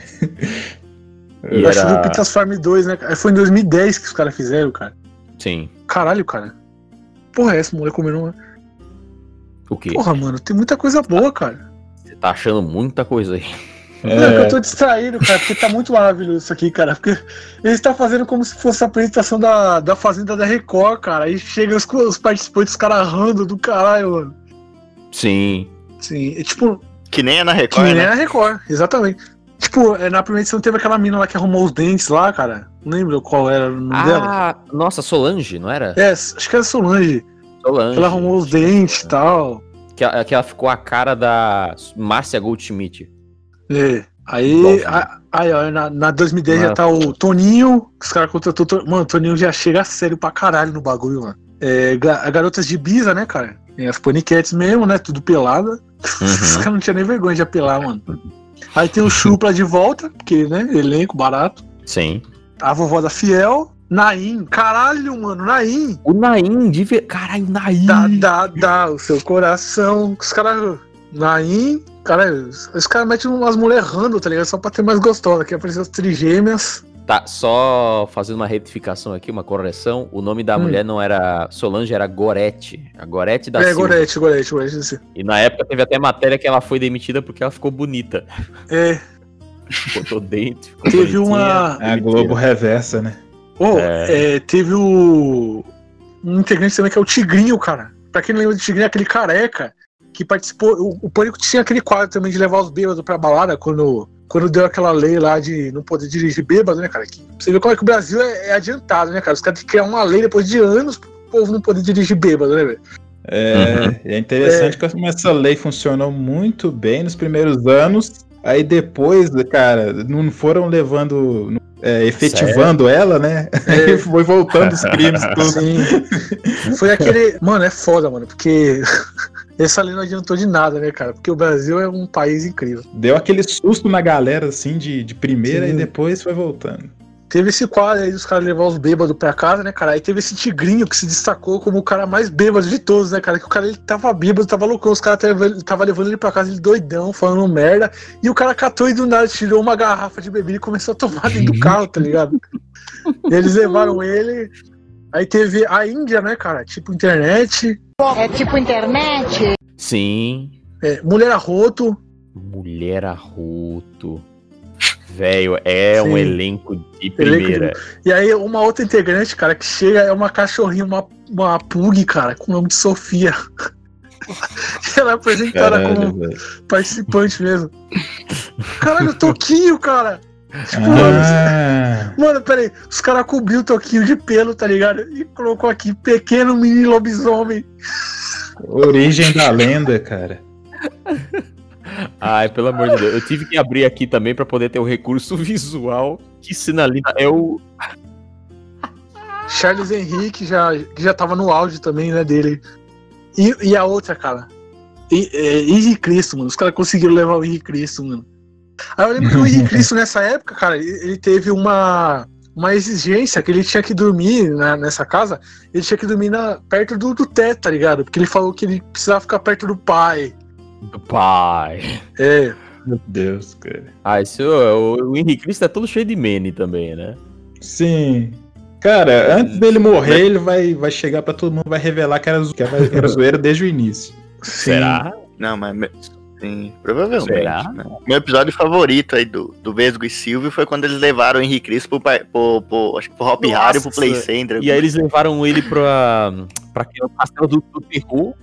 Eu acho que o era... Pitas Farm 2, né? Foi em 2010 que os caras fizeram, cara. Sim. Caralho, cara. Porra, é essa mulher comendo uma. O quê? Porra, mano, tem muita coisa boa, cara. Você tá achando muita coisa aí. Não, é que eu tô distraído, cara, porque tá muito maravilhoso isso aqui, cara. Porque eles estão fazendo como se fosse a apresentação da, da Fazenda da Record, cara. Aí chega os, os participantes, os caras rando do caralho, mano. Sim. Sim, é tipo, Que nem é na que Record, nem né? a Record, exatamente. Tipo, é, na primeira edição teve aquela mina lá que arrumou os dentes lá, cara. Não lembro qual era o nome dela. Ah, nossa, Solange, não era? É, acho que era Solange. Solange. Ela arrumou os dentes e tal. Que, ela- que ela ficou a cara da Márcia Goldschmidt. É. Aí, a- aí ó, na, na 2010 já Nossa. tá o Toninho, que os caras contratou. to- Mano, o Toninho já chega sério pra caralho no bagulho, mano. É, garotas de Bisa, né, cara? Tem as paniquetes mesmo, né? Tudo pelada. Os caras não tinham nem vergonha de apelar, mano. Aí tem o Chupla de volta, porque, né? Elenco barato. Sim. A vovó da Fiel. Naim. Caralho, mano, Naim. O Naim, de ver... Caralho, Naim. Dá, dá, dá, o seu coração. Os caras. Naim. Cara, os caras metem umas mulheres rando, tá ligado? Só pra ter mais gostosa. Aqui apareceu as trigêmeas. Tá, só fazendo uma retificação aqui, uma correção. O nome da Hum. mulher não era Solange, era Gorete. A Gorete da é, Silva. Gorete, Gorete, Gorete. assim. E na época teve até matéria que ela foi demitida porque ela ficou bonita. É, Botou dentro. ficou teve bonitinha. uma. É a Globo reversa, né? Oh, É. é, teve o. Um integrante também que é o Tigrinho, cara. Pra quem não lembra do Tigrinho, é aquele careca que participou. O, o Pânico tinha aquele quadro também de levar os bêbados pra balada quando, quando deu aquela lei lá de não poder dirigir bêbado, né, cara? Que, você vê como é que o Brasil é, é adiantado, né, cara? Os caras têm que criar uma lei depois de anos pro povo não poder dirigir bêbado, né, velho? É, é interessante como essa lei funcionou muito bem nos primeiros anos. Aí depois, cara, não foram levando, é, efetivando ela, né? Aí foi voltando os crimes tudo. Sim. Foi aquele. Mano, é foda, mano, porque essa lei não adiantou de nada, né, cara? Porque o Brasil é um país incrível. Deu aquele susto na galera, assim, de, de primeira Sim. e depois foi voltando. Teve esse quadro aí dos caras levar os bêbados pra casa, né, cara? Aí teve esse tigrinho que se destacou como o cara mais bêbado de todos, né, cara? Que o cara ele tava bêbado, tava loucão, os caras tava, levando ele pra casa, ele doidão, falando merda. E o cara catou e do nada tirou uma garrafa de bebida e começou a tomar dentro do carro, tá ligado? Eles levaram ele. Aí teve a Índia, né, cara? Tipo internet. É tipo internet? Sim. é, mulher arroto. Mulher Arroto. Velho, é um Sim. elenco de Elenco primeira. E aí uma outra integrante, cara, que chega é uma cachorrinha, uma, uma pug, cara, com o nome de Sofia. Ela é apresentada Caralho, como velho. participante mesmo. Caralho, Toquinho, cara! Tipo, Ah, Mano, peraí, os caras cobriu o Toquinho de pelo, tá ligado? E colocou aqui, pequeno mini lobisomem. origem da lenda, cara. Ai, pelo amor de Deus. Eu tive que abrir aqui também pra poder ter o recurso visual que sinaliza. É o. Charles Henrique já, que já tava no áudio também, né, dele. E, e a outra, cara. E, é, Henrique Cristo, mano. Os caras conseguiram levar o Henrique Cristo, mano. Aí eu lembro que o Henrique Cristo, nessa época, cara, ele, teve uma, uma exigência que ele tinha que dormir na- nessa casa. Ele tinha que dormir na, perto do, do teto, tá ligado? Porque ele falou que ele precisava ficar perto do pai. Do pai. É. Meu Deus, cara. Ah, esse, o, o Henrique Cristo é todo cheio de mene também, né? Sim. Cara, antes dele morrer, ele vai, vai chegar pra todo mundo, vai revelar que era, que era, que era zoeira desde o início. Será? Não, mas. Sim, provavelmente. Será? né? Meu episódio favorito aí do, do Vesgo e Silvio foi quando eles levaram o Henrique Cristo pro, pro, pro, acho que pro Hop Harry e pro Play. Center. E aí eles levaram ele pra, pra aquele castelo do, do terror.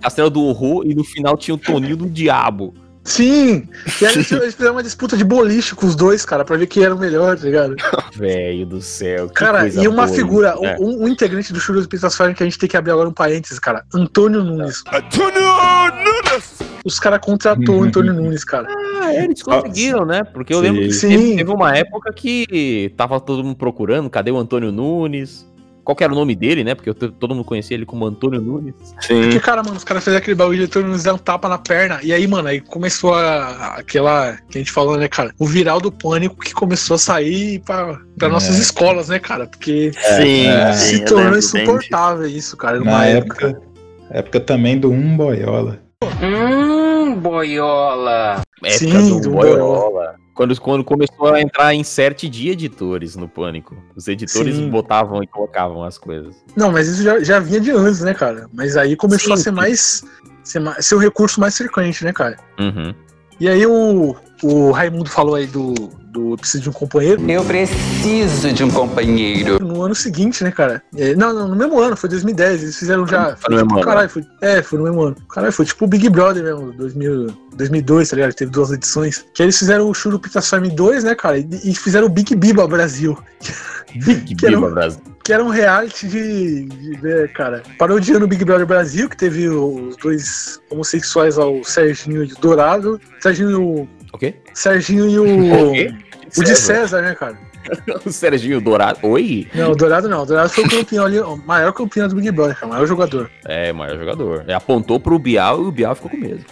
Castelo do Horror e no final tinha o Toninho do Diabo. Sim! E aí eles fizeram uma disputa de boliche com os dois, cara, pra ver quem era o melhor, tá ligado? Velho do céu. que Cara, coisa e uma boa figura, né? um, um integrante do Churros Fire que a gente tem que abrir agora um parênteses, cara. Antônio Nunes. Antônio Nunes! Os caras contratou o Antônio Nunes, cara. Ah, eles conseguiram, né? Porque eu Sim. lembro que Sim. teve, teve uma época que tava todo mundo procurando, cadê o Antônio Nunes? Qual que era o nome dele, né? Porque todo mundo conhecia ele como Antônio Nunes. Porque, cara, mano, os caras fizeram aquele bagulho de Antônio Nunes dar um tapa na perna. E aí, mano, aí começou a, aquela que a gente falou, né, cara? O viral do pânico que começou a sair pra, pra É. nossas escolas, né, cara? Porque Sim, É. sim, se tornou insuportável isso, cara, numa Na época. época, época também do Um Boiola. Hum, boiola. Época Sim, do do Boiola. Quando, quando começou a entrar insert de editores no Pânico. Os editores Sim. botavam e colocavam as coisas. Não, mas isso já, já vinha de antes, né, cara? Mas aí começou Sim, a ser mais. Ser, mais, ser o recurso mais frequente, né, cara? Uhum. E aí o, o Raimundo falou aí do, do Preciso de um Companheiro. Eu preciso de um companheiro. No ano seguinte, né, cara? É, não, não, no mesmo ano, foi 2010. Eles fizeram já. Foi no mesmo ano. Caralho, foi, é, foi no mesmo ano. Caralho, foi tipo o Big Brother mesmo, 2000, 2002, tá ligado? Teve duas edições. Que eles fizeram o Churu Pizza Farm 2, né, cara? E, e fizeram o Big Biba Brasil. Big Biba um- Brasil. Que era um reality de. de né, cara, parodiando o Big Brother Brasil, que teve os dois homossexuais lá, o Serginho e o Dourado. Serginho o. Quê? Serginho e o. O quê? O de César, né, cara? O Serginho Dourado. Oi? Não, o Dourado não. O Dourado foi o campeão ali, o maior campeão do Big Brother, cara, o maior jogador. É, o maior jogador. Ele apontou pro Bial e o Bial ficou com medo.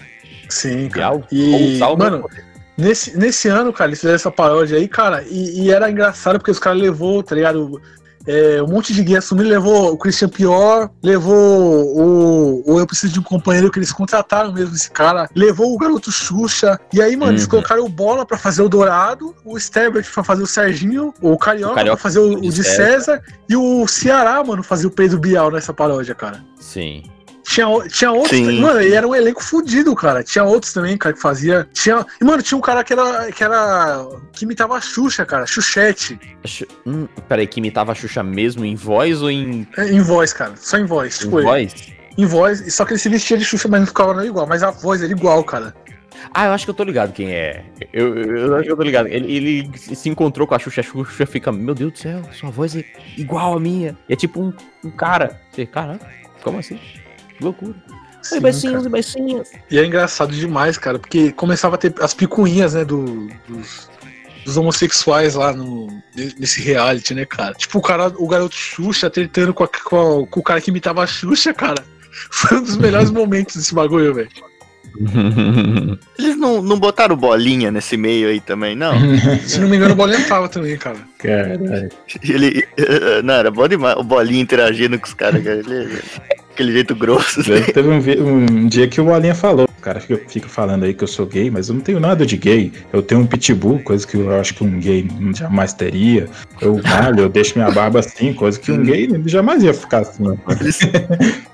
Sim, cara. Bial, E, mano, nesse, nesse ano, cara, eles fizeram essa paródia aí, cara, e, e era engraçado porque os caras levou, tá ligado? É, um monte de gay assumiu, levou o Christian Pior, levou o, o Eu Preciso de um Companheiro, que eles contrataram mesmo esse cara, levou o Garoto Xuxa, e aí, mano, eles Uhum. colocaram o Bola pra fazer o Dourado, o Sterbert pra fazer o Serginho, o Carioca, O Carioca pra fazer o, o de de César. César, e o Ceará, mano, fazia o Pedro Bial nessa paródia, cara. Sim. Tinha, tinha outros, Sim. mano, e era um elenco fudido, cara. Tinha outros também, cara, que fazia. Tinha, e, mano, tinha um cara que era. que era. que imitava a Xuxa, cara, Xuxete. Hum, peraí, que imitava a Xuxa mesmo em voz ou em, É, Em voz, cara. Só em voz. em Tipo, ele. voz? em voz, e só que ele se vestia de Xuxa, mas não ficava não igual. Mas a voz era igual, cara. Ah, eu acho que eu tô ligado quem é. Eu, eu, eu acho que eu tô ligado. Ele, ele se encontrou com a Xuxa, a Xuxa fica, meu Deus do céu, sua voz é igual a minha. E é tipo um, um cara. Você, caralho, como assim? Que loucura. Sim, Oi, cara. e. E é engraçado demais, cara, porque começava a ter as picuinhas, né, do, dos, dos homossexuais lá no, nesse reality, né, cara? Tipo, o cara, o garoto Xuxa tretando com, a- com, a- com o cara que imitava a Xuxa, cara. Foi um dos melhores momentos desse bagulho, velho. Eles não, não botaram bolinha nesse meio aí também, não? Se não me engano, o Bolinha tava também, cara. Caralho. Ele. Não, era bom demais o bolinha interagindo com os caras, cara. Ele, aquele jeito grosso. assim. Teve um, um dia que o Bolinha falou. O cara fica, fica falando aí que eu sou gay, mas eu não tenho nada de gay. Eu tenho um pitbull, coisa que eu acho que um gay jamais teria. Eu malho, eu deixo minha barba assim, coisa que um gay jamais ia ficar assim.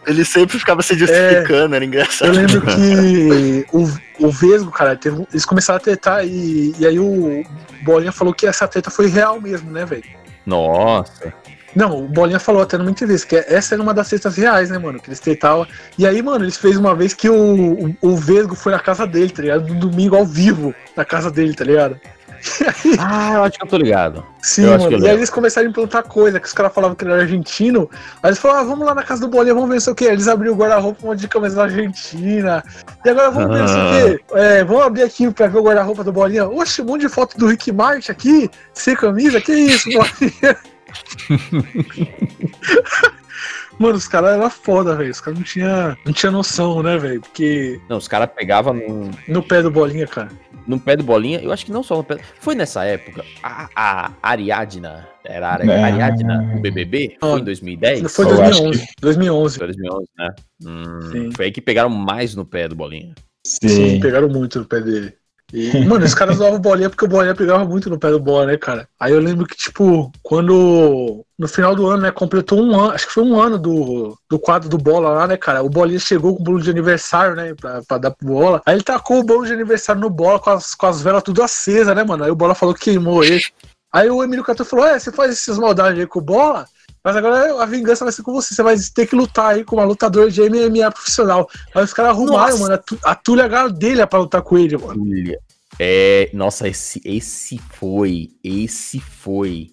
Ele sempre ficava se justificando, era engraçado. Eu lembro que o, o Vesgo, cara, teve eles começaram a tretar e, e aí o Bolinha falou que essa treta foi real mesmo, né, velho? Nossa. Não, o Bolinha falou até numa entrevista que essa era uma das tretas reais, né, mano? Que eles tretavam. E aí, mano, eles fez uma vez que o, o, o Vesgo foi na casa dele, tá ligado? No domingo ao vivo, na casa dele, tá ligado? Ah, eu acho que eu tô ligado. Sim, Eu mano. E aí eles começaram a implantar coisa, que os caras falavam que ele era argentino. Aí eles falaram, ah, vamos lá na casa do Bolinha, vamos ver não sei o quê. Eles abriram o guarda-roupa, um monte de camisa da Argentina. E agora vamos ver não sei o quê. É, vamos abrir aqui pra ver o guarda-roupa do Bolinha. Oxe, um monte de foto do Rick Martin aqui, sem camisa, que isso, Bolinha? Mano, os caras eram foda, velho. Os caras não tinham não tinha noção, né, velho? Porque Não, os caras pegavam no, no pé do Bolinha, cara. no pé do bolinha. Eu acho que não só no pé. Foi nessa época. A, a Ariadna. Era a É. Ariadna, o BBB? Foi em 2010? Foi Eu acho 2011. 2011. Foi 2011, né? Hum, Sim. foi aí que pegaram mais no pé do bolinha. Sim, Sim. pegaram muito no pé dele. E, mano, os caras usavam bolinha porque o bolinha pegava muito no pé do bola, né, cara? Aí eu lembro que, tipo, quando. No final do ano, né, completou um ano, acho que foi um ano do, do quadro do bola lá, né, cara? O bolinha chegou com o bolo de aniversário, né, pra, pra dar pro bola. Aí ele tacou o bolo de aniversário no bola com as, com as velas tudo acesas, né, mano? Aí o bola falou que queimou ele. Aí o Emílio Cato falou: É, você faz essas maldades aí com bola? Mas agora a vingança vai ser com você. Você vai ter que lutar aí com uma lutadora de MMA profissional. Aí os caras arrumaram, mano, a, tu, a Túlia Gardelha pra lutar com ele, mano. É, nossa, esse, esse foi, esse foi.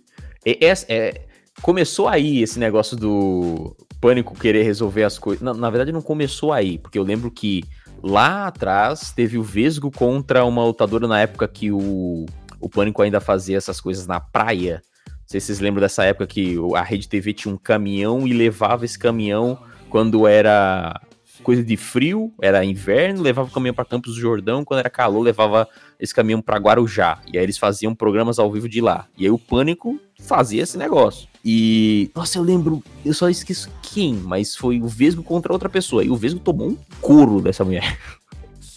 E- essa- é, começou aí esse negócio do pânico querer resolver as coisas. Na, na verdade, não começou aí, porque eu lembro que lá atrás teve o Vesgo contra uma lutadora na época que o, o pânico ainda fazia essas coisas na praia. Não sei se vocês lembram dessa época que a Rede TV tinha um caminhão e levava esse caminhão quando era coisa de frio, era inverno, levava o caminhão para Campos do Jordão, quando era calor, levava esse caminhão para Guarujá. E aí eles faziam programas ao vivo de lá. E aí o Pânico fazia esse negócio. E, nossa, eu lembro, eu só esqueço quem, mas foi o Vesgo contra outra pessoa. E o Vesgo tomou um couro dessa mulher.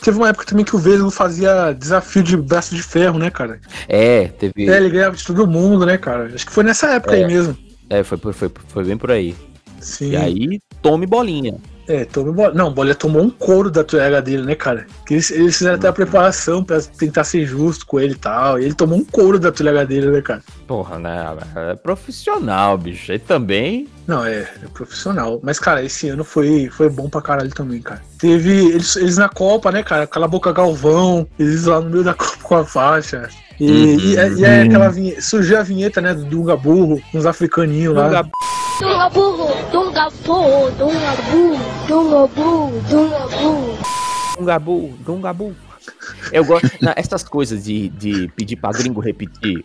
Teve uma época também que o Vesgo fazia desafio de braço de ferro, né, cara? É, teve. É, ele ganhava de todo mundo, né, cara? Acho que foi nessa época É. aí mesmo. É, foi, foi, foi, bem por aí. Sim. E aí, tome bolinha. É, tomou bola. Não, Bolinha tomou um couro da tuega dele, né, cara? Que eles, eles fizeram até a preparação pra tentar ser justo com ele e tal. E ele tomou um couro da tuega dele, né, cara? Porra, né? É profissional, bicho. E também. Não, é, é profissional. Mas, cara, esse ano foi, foi bom pra caralho também, cara. Teve eles, eles na Copa, né, cara? Cala a boca Galvão, eles lá no meio da Copa com a faixa. E, Uhum. e, é- e é aquela vinheta, surgiu a vinheta, né, do Dunga Burro, uns africaninhos lá. Dunga- Dunga burro, dunga burro, dunga burro, dunga burro, dunga burro. Dungabu, Dungabu. Eu gosto. na- essas coisas de, de pedir pra gringo repetir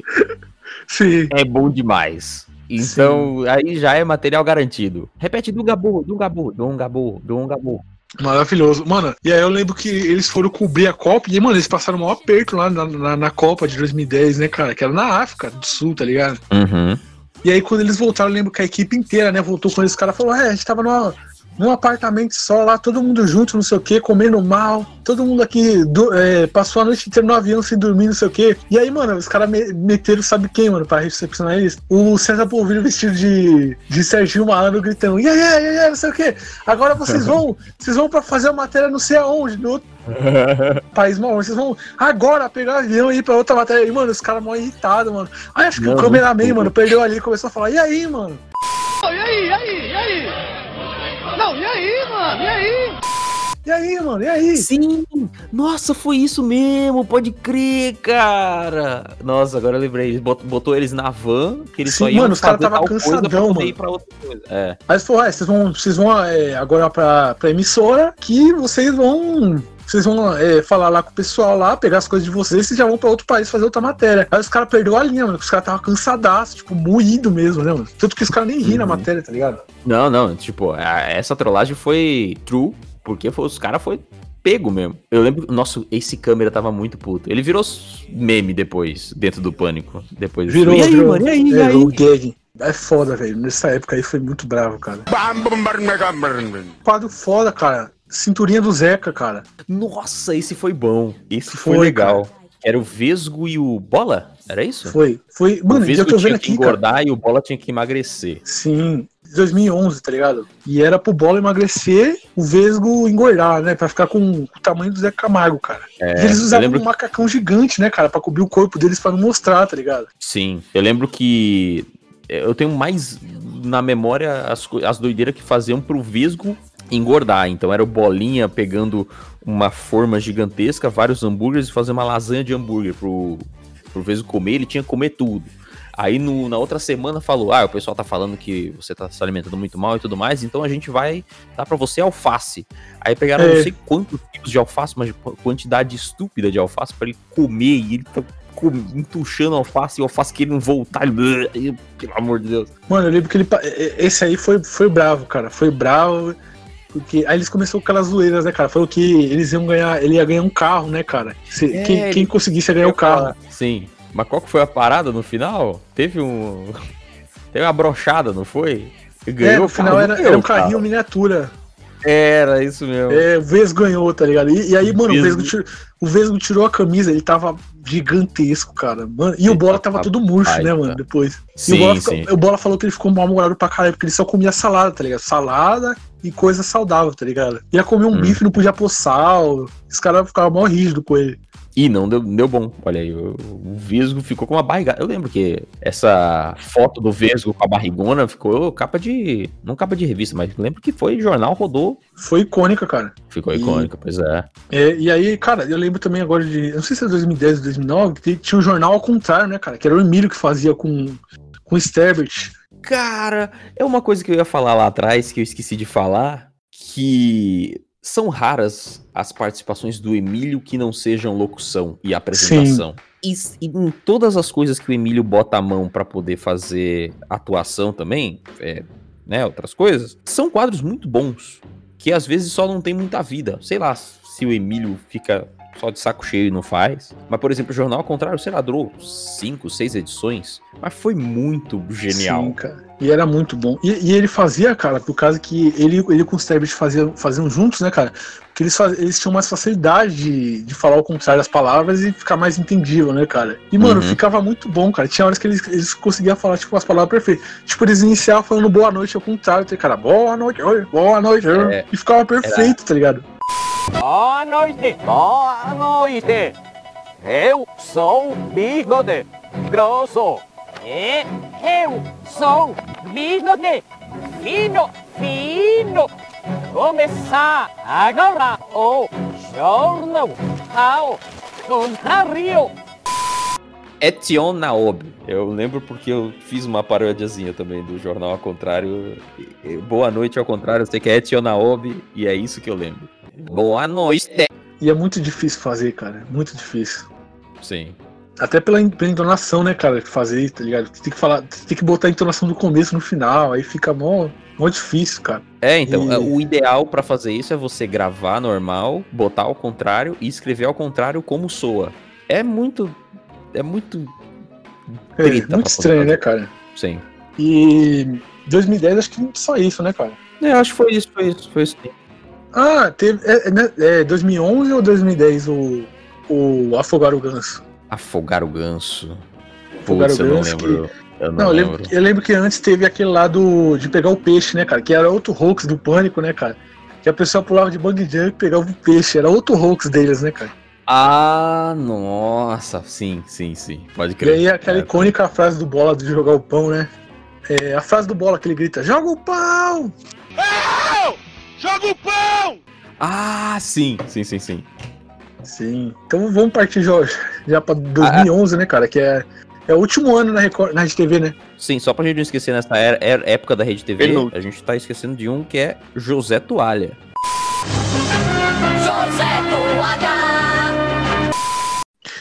Sim. é bom demais. Então, aí já é material garantido. Repete Dungabu, Dungabu, Dungabu, Dungabu. Maravilhoso. Mano, e aí eu lembro que eles foram cobrir a Copa e, mano, eles passaram um maior aperto lá na, na, na Copa de 2010, né, cara? Que era na África do Sul, tá ligado? Uhum. E aí, quando eles voltaram, eu lembro que a equipe inteira, né, voltou com eles. Os caras falaram: é, a gente tava numa, num apartamento só lá, todo mundo junto, não sei o quê, comendo mal. Todo mundo aqui do- é, passou a noite inteira no avião sem dormir, não sei o quê. E aí, mano, os caras me- meteram, sabe quem, mano, pra recepcionar eles? O César Polvilho vestido de, de Serginho Malandro gritando: e aí, e aí, e aí, não sei o quê. Agora vocês vão, vocês vão pra fazer a matéria não sei aonde, no outro país mal, vocês vão agora pegar avião e ir pra outra matéria. E, mano, os caras mó irritados, mano. Aí acho que Não, o cameraman, mano, perdeu ali e começou a falar: e aí, mano? E aí, e aí, e aí? Não, e aí, mano, e aí? E aí, mano? E aí? Sim! Nossa, foi isso mesmo, pode crer, cara! Nossa, agora eu lembrei. Botou eles na van, que eles Sim, só iam mano, os caras pra cansadão, poder mano. ir pra outra coisa. É. Eles falaram, ah, vocês vão, vocês vão é, agora pra, pra emissora que vocês vão. Vocês vão é, falar lá com o pessoal lá, pegar as coisas de vocês e vocês já vão pra outro país fazer outra matéria. Aí os caras perderam a linha, mano. Os caras estavam cansadaços, tipo, moído mesmo, né, mano? Tanto que os caras nem na Uhum. matéria, tá ligado? Não, não, tipo, a- essa trollagem foi true, porque foi- os caras foi pego mesmo. Eu lembro, nossa, esse câmera tava muito puto. Ele virou meme depois, dentro do pânico. Depois Virou, e aí, virou. mano, e aí, e é, aí? o gag. É foda, velho. Nessa época aí foi muito bravo, cara. Quadro foda, cara. Cinturinha do Zeca, cara. Nossa, esse foi bom. Esse foi, Foi, legal. Era o Vesgo e o Bola? Era isso? Foi. Foi. o Mano, Vesgo eu tô tinha vendo que aqui, cara. engordar e o Bola tinha que emagrecer. Sim, 2011, tá ligado? E era pro Bola emagrecer, o Vesgo engordar, né? Pra ficar com o tamanho do Zé Camargo, cara. É, e eles usavam um macacão gigante, né, cara? Pra cobrir o corpo deles pra não mostrar, tá ligado? Sim, eu lembro que eu tenho mais na memória as, as doideiras que faziam pro Vesgo engordar. Então era o Bolinha pegando uma forma gigantesca, vários hambúrgueres e fazer uma lasanha de hambúrguer pro, pro Vesgo comer, ele tinha que comer tudo. Aí no- na outra semana falou: Ah, o pessoal tá falando que você tá se alimentando muito mal e tudo mais, então a gente vai dar pra você alface. Aí pegaram É. não sei quantos tipos de alface, mas quantidade estúpida de alface pra ele comer e ele tá entuchando alface e alface querendo voltar. ele- Pelo amor de Deus. Mano, eu lembro que ele. Esse aí foi, foi bravo, cara. Foi bravo. Porque aí eles começaram com aquelas zoeiras, né, cara? Falou que eles iam ganhar. Ele ia ganhar um carro, né, cara? Se- É, quem, ele- quem conseguisse ia ganhar o carro. Sim. Mas qual que foi a parada no final? Teve um. Teve uma brochada, não foi? Ele É, o no final carro, era, ganhou era um carrinho miniatura. Era isso mesmo. É, o Vesgo ganhou, tá ligado? E, e aí, mano, o Vesgo. Vesgo, tirou, o Vesgo tirou a camisa, ele tava gigantesco, cara. Mano, e o Bola tava todo murcho, né, mano, depois. Sim, e o Bola, ficou- o Bola falou que ele ficou mal-humorado pra caralho, porque ele só comia salada, tá ligado? Salada e coisa saudável, tá ligado? Ia comer um Hum. bife, não podia pôr sal. Os caras ficavam mó rígido com ele. E não deu, deu bom. Olha aí, o, o Vesgo ficou com uma barriga. Eu lembro que essa foto do Vesgo com a barrigona ficou capa de. Não capa de revista, mas lembro que foi jornal, rodou. Foi icônica, cara. Ficou E- icônica, pois é. É, e aí, cara, eu lembro também agora de. Não sei se é 2010 ou 2009, que tinha um jornal ao contrário, né, cara? Que era o Emílio que fazia com, com o Sterbert. Cara, é uma coisa que eu ia falar lá atrás, que eu esqueci de falar, que são raras as participações do Emílio que não sejam locução e apresentação. E, e em todas as coisas que o Emílio bota a mão pra poder fazer atuação também, é, né, outras coisas, são quadros muito bons, que às vezes só não tem muita vida. Sei lá se o Emílio fica só de saco cheio e não faz. Mas, por exemplo, o Jornal ao Contrário, sei lá, durou cinco, seis edições, mas foi muito genial. Sim, cara. E era muito bom. E, e ele fazia, cara, por causa que ele, ele com o Sterbert faziam, faziam juntos, né, cara? Porque eles, faz- eles tinham mais facilidade de, de falar ao contrário das palavras e ficar mais entendível, né, cara? E, mano, Uhum. ficava muito bom, cara. Tinha horas que eles, eles conseguiam falar, tipo, as palavras perfeitas. Tipo, eles iniciavam falando boa noite ao contrário, tá, cara? Boa noite, oi, boa noite, oi. É. E ficava perfeito, tá ligado? Boa noite, boa noite. Eu sou bigode grosso. E eu sou bigode fino, fino. Começar agora o jornal ao contrário. Etion Naob. Eu lembro porque eu fiz uma parodiazinha também do jornal ao contrário. Boa noite ao contrário, eu sei que é Etion Naob e é isso que eu lembro. Boa noite. E é muito difícil fazer, cara. Muito difícil. Sim. Até pela, en- pela entonação, né, cara, fazer, tá ligado? Tem que falar, tem que botar a entonação do começo no final, aí fica mó, mó difícil, cara. É, então, E- é, o ideal pra fazer isso é você gravar normal, botar ao contrário e escrever ao contrário como soa. É muito. É muito. É, muito estranho, fazer. né, cara? Sim. E 2010 acho que só isso, né, cara? É, acho que foi isso, foi isso, foi isso. Ah, teve. É, é, né, é 2011 ou 2010 o, o Afogar o Ganso? Afogar o ganso. Afogar Putz, o eu não ganso lembro. Eu não, Não, eu lembro. eu lembro que antes teve aquele lá do, de pegar o peixe, né, cara? Que era outro hoax do pânico, né, cara? Que a pessoa pulava de bang jump e pegava o peixe. Era outro hoax deles, né, cara? Ah, nossa, sim, sim, sim. Pode E crer. aí aquela É, icônica frase do Bola de jogar o pão, né? É, a frase do Bola que ele grita, joga o pão! Joga o pão! Ah, sim, sim, sim, sim. Sim. Então vamos partir já, já pra 2011, né, cara? Que é, é o último ano na, Record, na Rede TV, né? Sim, só pra gente não esquecer nessa era- era- época da Rede TV, Penúltimo. a gente tá esquecendo de um que é José Toalha. José Toalha.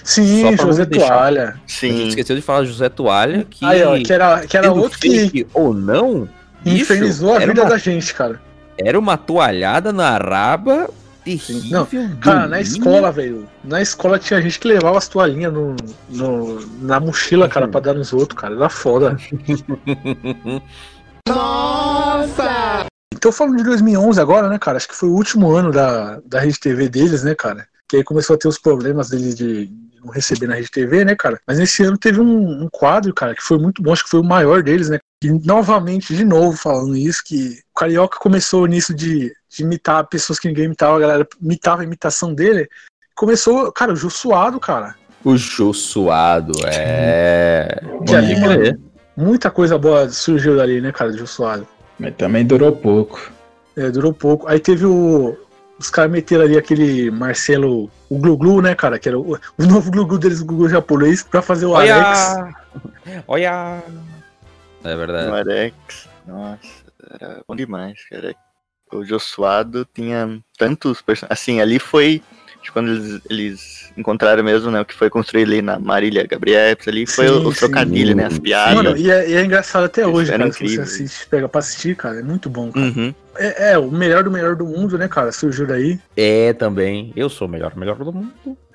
Sim, José deixar. Toalha. A gente esqueceu de falar José Toalha, que. Aí, ó, que era, que era outro que ou não, infernizou a vida uma- da gente, cara. Era uma toalhada na raba terrível. Não, cara, na escola, velho. Na escola tinha gente que levava as toalhinhas no, no- na mochila, cara, pra dar nos outros, cara. Era foda. Nossa! Então falando de 2011 agora, né, cara? Acho que foi o último ano da, da Rede TV deles, né, cara? Que aí começou a ter os problemas deles de de não receber na Rede TV, né, cara? Mas nesse ano teve um, um quadro, cara, que foi muito bom, acho que foi o maior deles, né? E novamente, de novo, falando isso, que o Carioca começou nisso de, de imitar pessoas que ninguém imitava, a galera imitava a imitação dele. Começou, cara, o Jô Suado, cara. O Jô Suado, é. Ali, crer. muita coisa boa surgiu dali, né, cara, do Jô Suado. Mas também durou pouco. É, durou pouco. Aí teve o. Os caras meteram ali aquele Marcelo, o Glu-Glu, né, cara? Que era o, o novo Glu-Glu deles, o Glu-Glu japonês, pra fazer o Olha! Alex. Olha! É verdade. O Arex, nossa, era bom demais, cara. O Josuado tinha tantos personagens. Assim, ali foi. de Quando eles, eles encontraram mesmo, né? O que foi construído ali na Marília Gabriel, ali foi Sim, o, o sim. trocadilho, né? As piadas. Mano, e é, e é engraçado até hoje, era cara. Se incrível. você assiste, pega pra assistir, cara, é muito bom, cara. Uhum. É, é, o melhor do melhor do mundo, né, cara? Surgiu daí. É, também. Eu sou o melhor, melhor do mundo.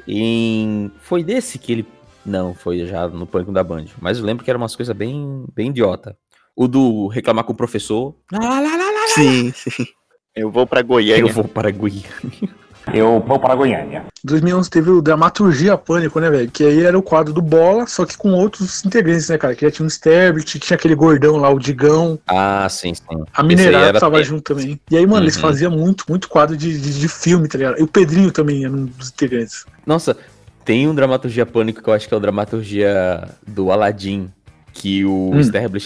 E foi desse que ele. Não, foi já no pânico da Band. Mas eu lembro que era umas coisas bem, bem idiota. O do reclamar com o professor. Sim, sim. Eu vou pra Goiânia. Eu vou para Goiânia. Eu vou para Goiânia. 2011 teve o Dramaturgia Pânico, né, velho? Que aí era o quadro do Bola, só que com outros integrantes, né, cara? Que já tinha um Sterbit, tinha aquele gordão lá, o Digão. Ah, sim, sim. A Minerada era tava tempo. junto também. E aí, mano, eles Uhum. faziam muito, muito quadro de, de, de filme, tá ligado? E o Pedrinho também era um dos integrantes. Nossa, Tem um dramaturgia pânico que eu acho que é o dramaturgia do Aladdin, que o Hum.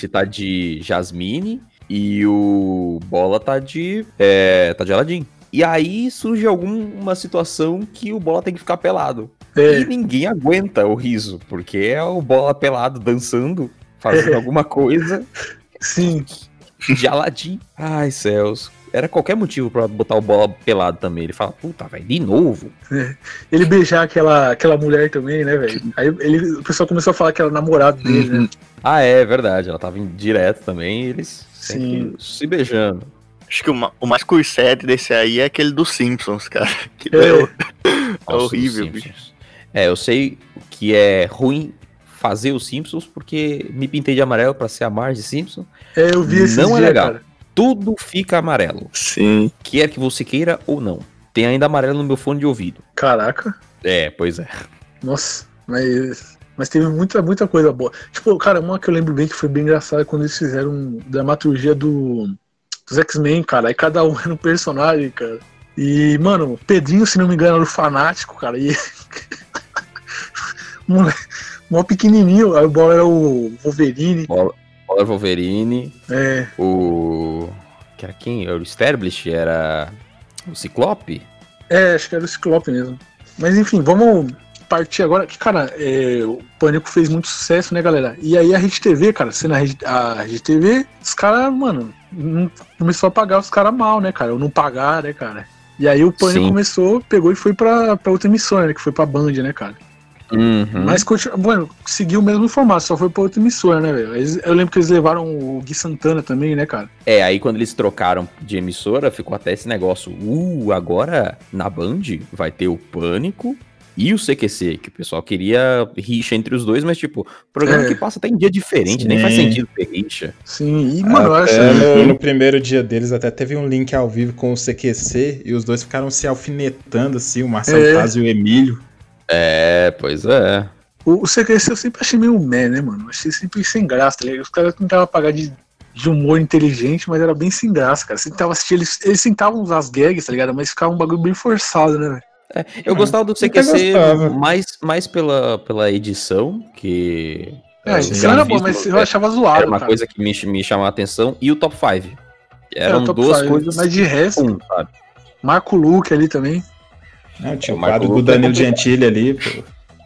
Tá de Jasmine e o Bola tá de é, tá de Aladdin. E aí surge alguma situação que o Bola tem que ficar pelado. É. E ninguém aguenta o riso, porque é o Bola pelado dançando, fazendo É. alguma coisa Sim. de Aladdin. Ai, céus. Era qualquer motivo pra botar o Bola pelado também. Ele fala, puta, velho, de novo? É. Ele beijar aquela, aquela mulher também, né, velho? Aí ele, o pessoal começou a falar que era namorado dele, né? Ah, é verdade. Ela tava em direto também, e eles Sim. se beijando. Acho que o, o mais cursed desse aí é aquele dos Simpsons, cara. Que É. é, é horrível, bicho. É, eu sei que é ruim fazer os Simpsons porque me pintei de amarelo pra ser a Marge Simpson. É, eu vi esse Não é dia, legal. cara. Tudo fica amarelo. Sim. Quer que você queira ou não. Tem ainda amarelo no meu fone de ouvido. Caraca. É, pois é. Nossa, mas. Mas teve muita, muita coisa boa. Tipo, cara, uma que eu lembro bem que foi bem engraçada quando eles fizeram dramaturgia do, dos X-Men, cara. Aí cada um era um personagem, cara. E, mano, Pedrinho, se não me engano, era o fanático, cara. E. Moleque, mó pequenininho. Aí o bola era o Wolverine. Bola, Bola Wolverine. É. O. Que era quem? Era o Establish? Era. O Ciclope? É, acho que era o Ciclope mesmo. Mas enfim, vamos partir agora. Que, cara, é, o Pânico fez muito sucesso, né, galera? E aí a Rede TV, cara, sendo a Rede, a Rede TV, os caras, mano, começou a pagar os caras mal, né, cara? Ou não pagar, né, cara? E aí o Pânico Sim. começou, pegou e foi pra, pra outra emissora, né? Que foi pra Band, né, cara? Uhum. Mas, continu- bueno, seguiu o mesmo formato, só foi pra outra emissora, né, velho? Eles- Eu lembro que eles levaram o Gui Santana também, né, cara? É, aí quando eles trocaram de emissora, ficou até esse negócio. Uh, agora na Band vai ter o Pânico e o CQC, que o pessoal queria rixa entre os dois, mas tipo, programa É. que passa até em dia diferente, nem faz Sim. sentido ter rixa. Sim, e, mano, eu acho Até no, no primeiro dia deles até teve um link ao vivo com o CQC e os dois ficaram se alfinetando assim, o Marcelo É. Paz e o Emílio. É, pois é. O, o CQC eu sempre achei meio meh, né, mano? Achei sempre sem graça, tá ligado? Os caras tentavam pagar de, de humor inteligente, mas era bem sem graça, cara. Você tentava assistir, eles, eles tentavam usar as gags, tá ligado? Mas ficava um bagulho bem forçado, né, velho? Eu gostava do CQC gostava. mais, mais pela, pela edição, que. É, a eu edição era boa, mas eu é, achava zoado, Era uma cara. coisa que me, me chamava a atenção. E o top 5. É, Eram o top duas five, coisas. Mas de resto, um, sabe? Marco Luque ali também. Não, tinha o O Marco quadro do é Danilo. Gentili ali, pô.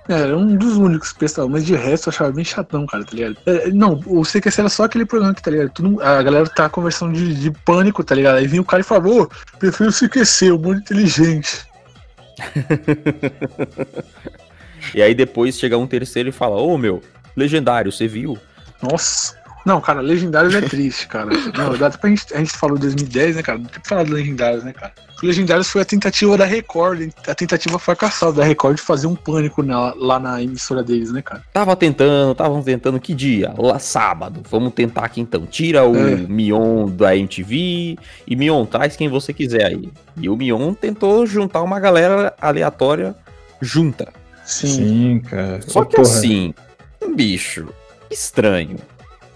É, era um dos únicos pessoal, mas de resto eu achava bem chatão, cara, tá ligado? É, não, o CQC era só aquele programa que, tá ligado? Tudo- a galera tá conversando de, de pânico, tá ligado? Aí vinha o cara e falou, ô, prefiro o CQC, humor inteligente. E aí depois chega um terceiro e fala: Ô meu, legendário, você viu? Nossa. Não, cara, Legendários é triste, cara. Não, dá pra gente, a gente falou 2010, né, cara? Não tem que falar de Legendários, né, cara? O Legendários foi a tentativa da Record, a tentativa fracassada da Record de fazer um pânico na- lá na emissora deles, né, cara? Tava tentando, estavam tentando que dia? Lá sábado. Vamos tentar aqui então. Tira o É. Mion da MTV e Mion traz quem você quiser aí. E o Mion tentou juntar uma galera aleatória junta. Sim. Sim, cara. Só que porra. assim, um bicho estranho.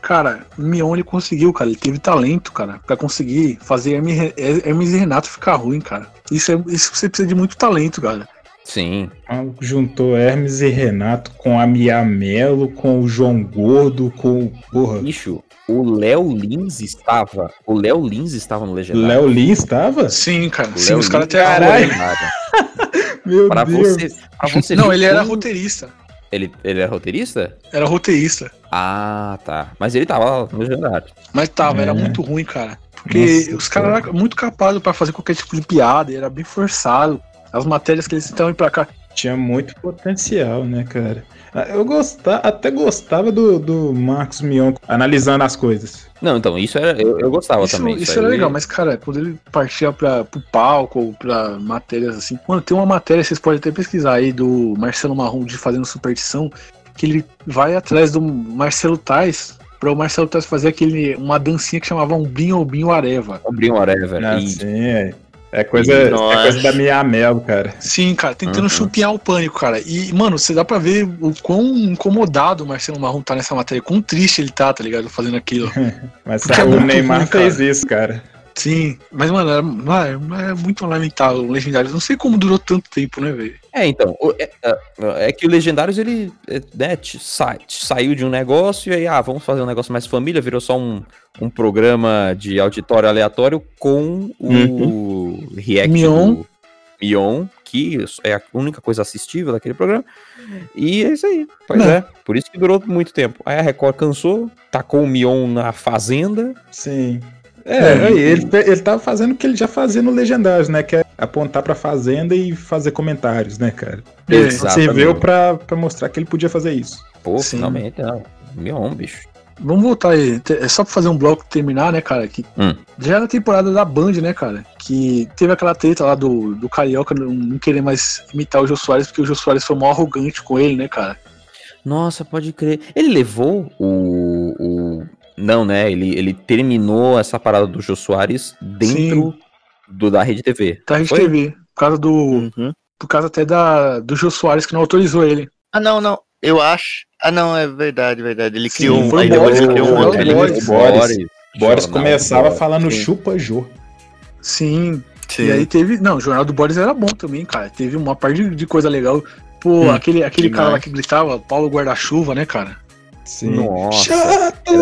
Cara, o Mion ele conseguiu, cara. Ele teve talento, cara, pra conseguir fazer Hermes, e Renato ficar ruim, cara. Isso, é, isso você precisa de muito talento, cara. Sim. Juntou Hermes e Renato com a Mia Mello, com o João Gordo, com o. Porra. Bicho, o Léo Lins estava. O Léo Lins estava no Legendário. Léo Lins estava? Sim, cara. O Sim, Léo os caras até Caralho. Meu Pra Deus. você, pra você Não, ele era como- roteirista. Ele, ele era roteirista? Era roteirista. Ah, tá. Mas ele tava no Legendário. Mas tava, era É. muito ruim, cara. Porque Nossa, os caras eram muito capazes pra fazer qualquer tipo de piada, e era bem forçado. As matérias que eles tentavam ir pra cá. Tinha muito potencial, né, cara? Ah, Eu gostava, até gostava do, do Marcos Mion analisando as coisas. Não, então, isso era, eu, eu gostava Isso, também. isso aí. era legal, mas, cara, quando ele partia pra, pro palco ou pra matérias assim. Mano, tem uma matéria, vocês podem até pesquisar aí, do Marcelo Marrom de Fazendo Superstição, que ele vai atrás do Marcelo Tais pra o Marcelo Tais fazer aquele, uma dancinha que chamava Umbinho Umbinho Areva. Abriu um whatever. Ah, e- sim, é. É coisa, é coisa da Mia Mello, cara. Sim, cara, tentando Uhum. chupinhar o pânico, cara. E, mano, você dá pra ver o quão incomodado o Marcelo Marrom tá nessa matéria, quão triste ele tá, tá ligado? Fazendo aquilo. Mas Porque é o Neymar ruim, fez cara. isso, cara. Sim, mas, mano, era, é muito lamentável o Legendários. Não sei como durou tanto tempo, né, velho? É, então, é, é- é que o Legendários, ele é, né, sai- saiu de um negócio e aí, ah, vamos fazer um negócio mais família, virou só um, um programa de auditório aleatório com o react Mion. do Mion, que é a única coisa assistível daquele programa. E é isso aí. Pois Não. é, por isso que durou muito tempo. Aí a Record cansou, tacou o Mion na fazenda. Sim. É, aí, ele, ele tava fazendo o que ele já fazia no Legendários, né? Que é apontar pra fazenda e fazer comentários, né, cara? Ele Exatamente. serviu pra, pra mostrar que ele podia fazer isso. Pô, Sim. finalmente, não. Mion, bicho. Vamos voltar aí. Te- É só pra fazer um bloco e terminar, né, cara? Que Hum. já na temporada da Band, né, cara? Que teve aquela treta lá do, do Carioca não, não querer mais imitar o Jô Soares, porque o Jô Soares foi mó arrogante com ele, né, cara? Nossa, pode crer. Ele levou o. o... Não, né? Ele, ele terminou essa parada do Jô Soares dentro do, da Rede TV. Da Rede Foi? TV. Por causa do. Uhum. Por causa até da, do Jô Soares que não autorizou ele. Ah, não, não. Eu acho. Ah, não, é verdade, verdade. Ele Sim, criou um. foi Aí depois ele Boris, criou um outro. Boris. Ele- Boris. Boris, Boris Jornal começava Boris, falando sim. chupa Jô. Sim. Sim. E aí teve. Não, o Jornal do Boris era bom também, cara. Teve uma parte de, de coisa legal. Pô, Hum, aquele, aquele cara lá que gritava, Paulo Guarda-Chuva, né, cara? Sim. Nossa, Chato!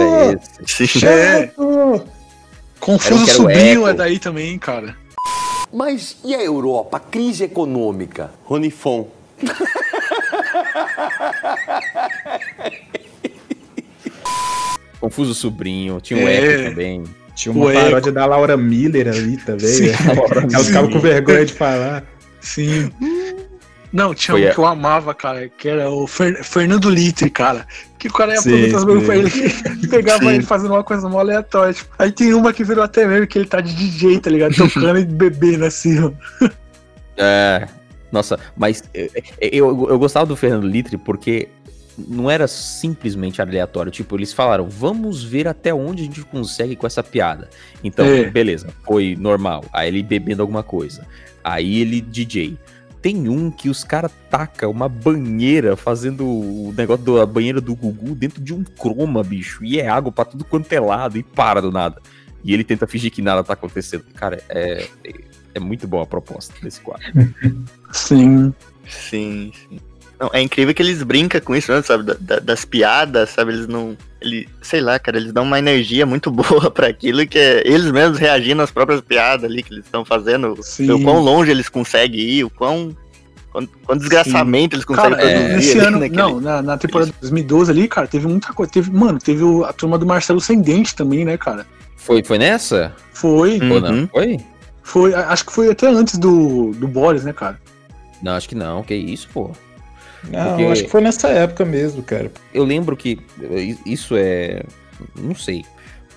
Chato! Confuso Sobrinho Eco. é daí também, cara. Mas e a Europa? Crise econômica? Ronifon. Confuso Sobrinho, tinha o É. Eco também. Tinha uma O paródia da Laura Miller ali também. Sim. né? Ela ficava com vergonha de falar. Sim. Não, tinha Foi um que eu amava, cara, que era o Fer- Fernando Litre, cara. Que o cara ia coisas pra ele pegava Sim. ele fazendo uma coisa mó aleatória. Tipo, aí tem uma que virou até meme que ele tá de DJ, tá ligado? Tocando e bebendo assim, ó. É. Nossa, mas eu, eu, eu gostava do Fernando Litre porque não era simplesmente aleatório. Tipo, eles falaram, vamos ver até onde a gente consegue com essa piada. Então, É. beleza, foi normal. Aí ele bebendo alguma coisa. Aí ele DJ. Tem um que os caras tacam uma banheira fazendo o negócio da banheira do Gugu dentro de um croma, bicho. E é água pra tudo quanto é lado e para do nada. E ele tenta fingir que nada tá acontecendo. Cara, é, é muito boa a proposta desse quadro. Sim. Sim, sim. Não, é incrível que eles brincam com isso, né, sabe? Da- da- das piadas, sabe? Eles não. Ele, sei lá, cara, eles dão uma energia muito boa pra aquilo que é eles mesmos reagindo às próprias piadas ali que eles estão fazendo. Sim. O quão longe eles conseguem ir, o quão. Quão, quão desgraçamento eles conseguem Cara, é, produzir nesse ali ano, naquele- não, na, na temporada de 2012 ali, cara, teve muita coisa. Teve, mano, teve o- a turma do Marcelo Sem Dente também, né, cara? Foi, foi nessa? Foi, Hum. Ou não? Uhum. Foi? foi, acho que foi até antes do, do Boris, né, cara? Não, acho que não. Que isso, pô. Não, Porque- acho que foi nessa época mesmo, cara. Eu lembro que isso é. Não sei.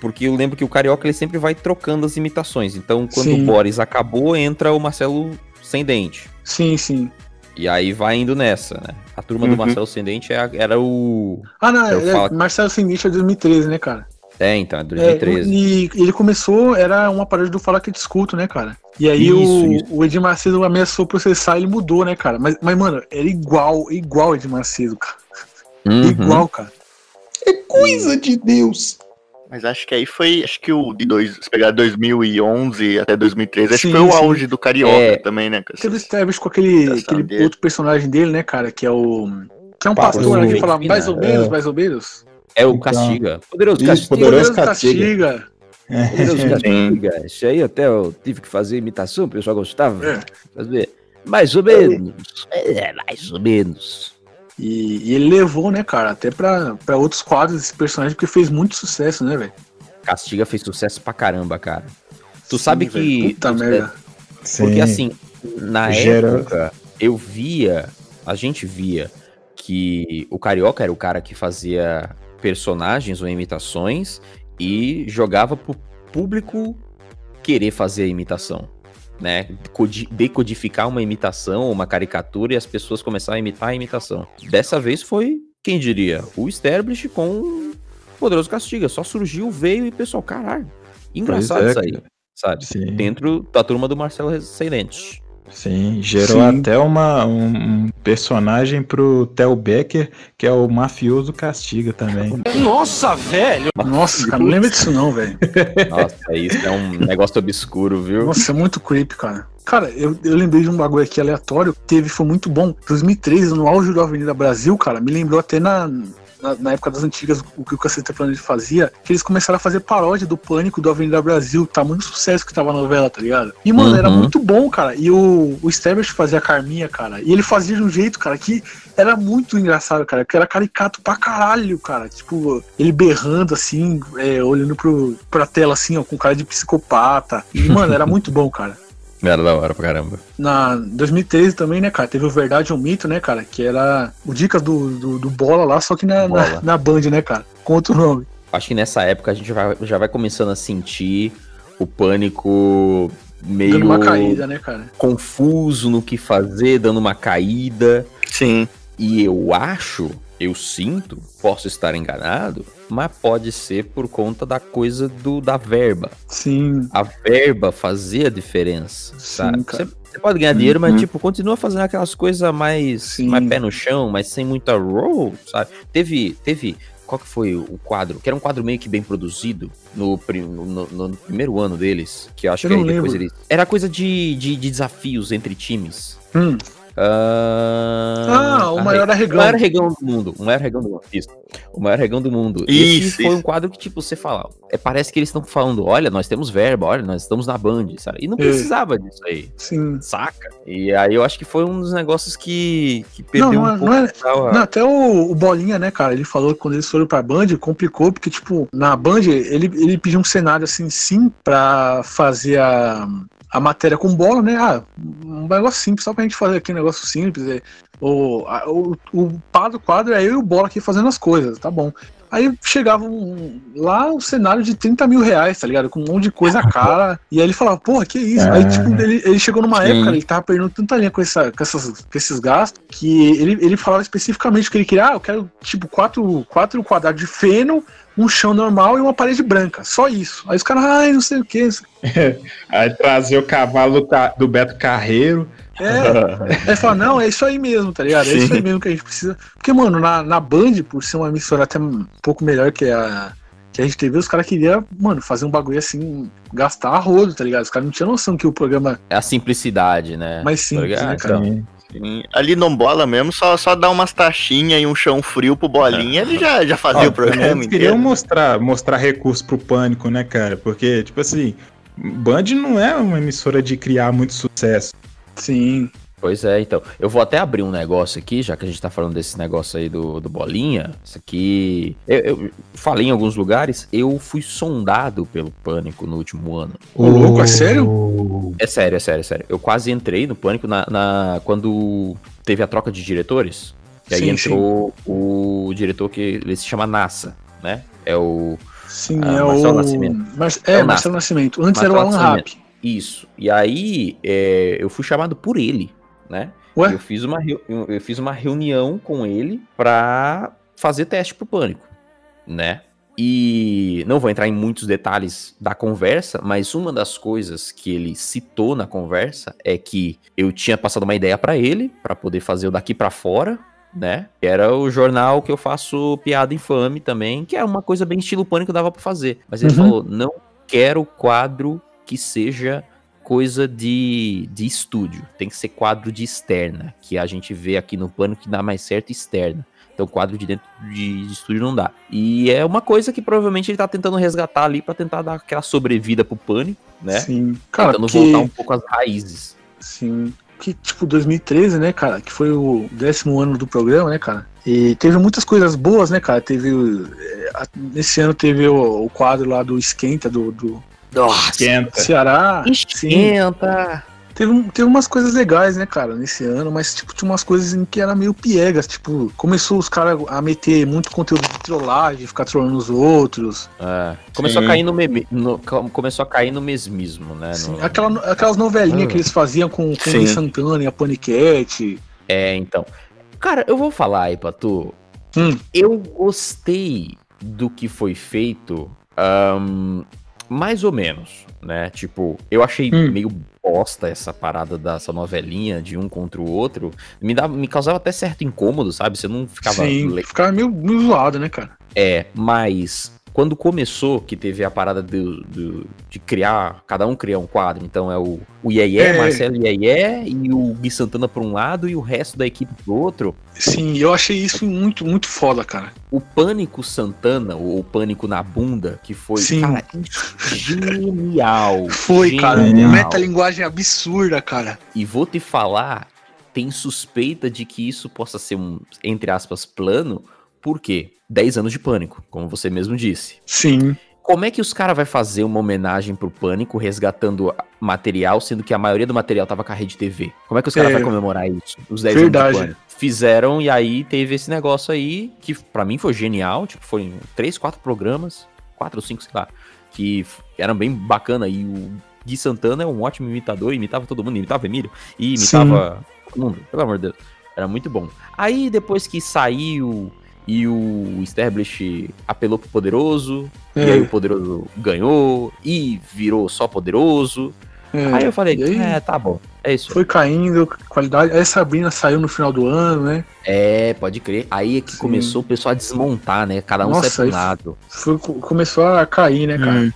Porque eu lembro que o Carioca ele sempre vai trocando as imitações. Então, quando Sim. o Boris acabou, entra o Marcelo Sem Dente. Sim, sim. E aí vai indo nessa, né? A turma do Uhum. Marcelo Sem Dente é era o. Ah, não, Eu é, falo- Marcelo Sem Dente é 2013, né, cara? É, então, é É, 2013. e ele começou, era uma parada do Fala que discuto, né, cara? E aí Isso, o, isso. o Edir Macedo ameaçou processar e ele mudou, né, cara? Mas, mas, mano, era igual, igual o Edir Macedo, cara. Uhum. Igual, cara. É coisa de Deus. Mas acho que aí foi, acho que o de dois, se pegar 2011 até 2013, acho Sim, que foi o sim. auge do Carioca É. também, né? com Teve Travis com aquele, aquele dele. outro personagem dele, né, cara? Que é o. Que é um pastor né, que fala mais ou menos, é. mais ou menos. É o Então. Castiga. Poderoso Isso, Castiga. Poderoso Poderoso Castiga. Castiga. Castiga. Isso aí até eu tive que fazer imitação, o pessoal gostava. É. Fazer. Mais ou menos. É, mais ou menos. E, e ele levou, né, cara, até pra, pra outros quadros esse personagem, porque fez muito sucesso, né, velho? Castiga fez sucesso pra caramba, cara. Tu sabe Sim, velho. que. Puta tu- merda. Porque Sim. assim, na Gera- época, eu via, a gente via que o Carioca era o cara que fazia personagens ou imitações e jogava pro público querer fazer a imitação. Né? Codi- Decodificar uma imitação, uma caricatura e as pessoas começarem a imitar a imitação. Dessa vez foi, quem diria, o Sterblich com Poderoso Castiga. Só surgiu, veio e o pessoal, caralho, engraçado é, isso aí, cara. sabe? Sim. Dentro da turma do Marcelo Seirente. Sim, gerou Sim. até uma, um, um personagem pro Theo Becker, que é o mafioso Castiga também. Nossa, velho! Nossa, cara, não lembra disso não, velho. Nossa, isso é um negócio obscuro, viu? Nossa, é muito creepy, cara. Cara, eu, eu lembrei de um bagulho aqui aleatório, que teve, foi muito bom. 2013, no auge do Avenida Brasil, cara, me lembrou até na, na, na época das antigas, o que o Caceta Planeta fazia, que eles começaram a fazer paródia do Pânico do Avenida Brasil, tá muito sucesso que tava a novela, tá ligado? E, mano, era Uhum. muito bom, cara. E o, o Stablish fazia a Carminha, cara, e ele fazia de um jeito, cara, que era muito engraçado, cara, que era caricato pra caralho, cara. Tipo, ele berrando assim, é, olhando pro, pra tela assim, ó, com cara de psicopata. E, mano, era muito bom, cara. Era da hora pra caramba. Na 2013 também, né, cara? Teve o Verdade ou Mito, né, cara? Que era o Dicas do, do, do Bola lá, só que na, na, na Band, né, cara? Com outro nome. Acho que nessa época a gente vai- já vai começando a sentir o pânico meio Dando uma caída, né, cara? confuso no que fazer, dando uma caída. Sim. E eu acho, eu sinto, posso estar enganado, mas pode ser por conta da coisa do da verba. Sim. A verba fazia a diferença, sabe? cara. Você, você pode ganhar dinheiro, mas Uhum. tipo, continua fazendo aquelas coisas mais, mais pé no chão, mas sem muita roll, sabe? Teve, teve, qual que foi o quadro? Que era um quadro meio que bem produzido no, no, no- primeiro ano deles, que eu acho Eu que aí não depois lembro. eles... Era coisa de, de, de desafios entre times. Hum. Ah, Ah, o maior arregão. O maior arregão do mundo. O maior arregão do mundo. Isso. O maior arregão do mundo. Isso, Esse foi isso. um quadro que, tipo, você fala. É, parece que eles estão falando: olha, nós temos verba, olha, nós estamos na Band, sabe? E não É. precisava disso aí. Sim. Saca? E aí eu acho que foi um dos negócios que, que Não, perdeu não, um é- pouco. não é- Não, até o, o Bolinha, né, cara? Ele falou que quando eles foram pra Band, complicou, porque, tipo, na Band, ele, ele pediu um cenário assim, sim, pra fazer a, a matéria com bola, né? Ah, um negócio simples, só pra gente fazer aqui um negócio simples. É, o, a- o, o pá do quadro é eu e o bola aqui fazendo as coisas, tá bom. Aí chegava um, lá um cenário de 30 mil reais, tá ligado? Com um monte de coisa cara. E aí ele falava, porra, que isso? Aí, Ah. tipo, ele, ele chegou numa Sim. época, ele tava perdendo tanta linha com, essa, com, essas, com esses gastos, que ele, ele falava especificamente que ele queria, ah, eu quero, tipo, quatro, quatro quadrados de feno, um chão normal e uma parede branca. Só isso. Aí os caras, ai, não sei o que. Aí trazer o cavalo do Beto Carreiro. É. Aí fala, não, é isso aí mesmo, tá ligado? É isso aí mesmo que a gente precisa. Porque, mano, na, na Band, por ser uma emissora até um pouco melhor que a, que a gente teve, os caras queriam, mano, fazer um bagulho assim, gastar a rodo, tá ligado? Os caras não tinham noção que o programa É a simplicidade, né? mais simples, ligado? né, cara? Sim. Sim. Ali no bola mesmo, só, só dar umas taxinhas e um chão frio pro bolinha, ele já, já fazia Ó, o programa Eles queriam inteiro. mostrar, mostrar recurso pro pânico, né, cara? Porque, tipo assim, Band não é uma emissora de criar muito sucesso. Sim. Pois é, então. Eu vou até abrir um negócio aqui, já que a gente tá falando desse negócio aí do, do Bolinha. Isso aqui. Eu, eu falei em alguns lugares, eu fui sondado pelo Pânico no último ano. Ô, louco, é sério? É sério, é sério, é sério. Eu quase entrei no Pânico na, na- quando teve a troca de diretores. E aí Sim, entrou o diretor que ele se chama NASA, né? É o. Sim, é Marcelo o. Nascimento. Mar- É É, o Marcelo Nascimento. Antes Marcelo era o Alan. Rapp. Isso. E aí é, eu fui chamado por ele, né? Ué? Eu fiz uma, eu fiz uma reunião com ele pra fazer teste pro pânico, né? E não vou entrar em muitos detalhes da conversa, mas uma das coisas que ele citou na conversa é que eu tinha passado uma ideia pra ele pra poder fazer o daqui pra fora, né? Que era o jornal que eu faço piada infame também, que é uma coisa bem estilo pânico dava pra fazer. Mas ele Uhum. falou: "Não quero quadro que seja coisa de, de estúdio. Tem que ser quadro de externa, que a gente vê aqui no pânico que dá mais certo externa. Então quadro de dentro de, de estúdio não dá. E é uma coisa que provavelmente ele tá tentando resgatar ali pra tentar dar aquela sobrevida pro pânico, né? Sim. Cara, tentando que- voltar um pouco às raízes. Sim. Que, tipo, 2013, né, cara? Que foi o décimo ano do programa, né, cara? E teve muitas coisas boas, né, cara? Teve. a- Nesse ano teve o, o quadro lá do Esquenta, do, do Esquenta. Ceará. Sim. Esquenta. Teve, um- teve umas coisas legais, né, cara, nesse ano, mas, tipo, tinha umas coisas em que era meio piegas. Tipo, começou os caras a meter muito conteúdo de trollagem, ficar trollando os outros. É, começou Sim. a cair no, meme, no- começou a cair no mesmismo, né? No- Aquela, aquelas novelinhas Ah. que eles faziam com, com o Sim. Gui Santana e a Paniquete. É, então. Cara, eu vou falar aí pra tu. Hum. Eu gostei do que foi feito. ahn, Mais ou menos, né? Tipo, eu achei Hum. meio bosta essa parada dessa novelinha de um contra o outro. Me, dava, me causava até certo incômodo, sabe? Você não ficava. Sim, le- ficava meio, meio zoado, né, cara? É, mas quando começou, que teve a parada do, do- de criar, cada um criar um quadro, então é o, o Iê, É. Marcelo Iê e o Gui Santana por um lado e o resto da equipe pro outro. Sim, eu achei isso muito, muito foda, cara. O Pânico Santana, ou o Pânico na Bunda, que foi, Sim. cara, genial. Foi, cara. genial. Metalinguagem absurda, cara. E vou te falar, tem suspeita de que isso possa ser um, entre aspas, plano, por quê? 10 anos de pânico, como você mesmo disse. Sim. Como é que os caras vai fazer uma homenagem pro Pânico resgatando material, sendo que a maioria do material tava com a rede TV? Como é que os caras É. vão comemorar isso? Os 10 Verdade. anos de Pânico. Fizeram e aí teve esse negócio aí, que pra mim foi genial, tipo, foram três, quatro programas, quatro ou cinco, sei lá, que eram bem bacana e o Gui Santana é um ótimo imitador, imitava todo mundo, imitava Emílio, e imitava todo mundo, pelo amor de Deus. Era muito bom. Aí depois que saiu e o Establish apelou pro Poderoso, e É. aí o Poderoso ganhou e virou só Poderoso. É, Aí eu falei, e aí é, tá bom, é isso. Foi caindo, qualidade. Aí a Sabrina saiu no final do ano, né? É, pode crer. Aí é que Sim. começou o pessoal a desmontar, né? Cada um Nossa, sai aí pro lado. Foi, começou a cair, né, cara?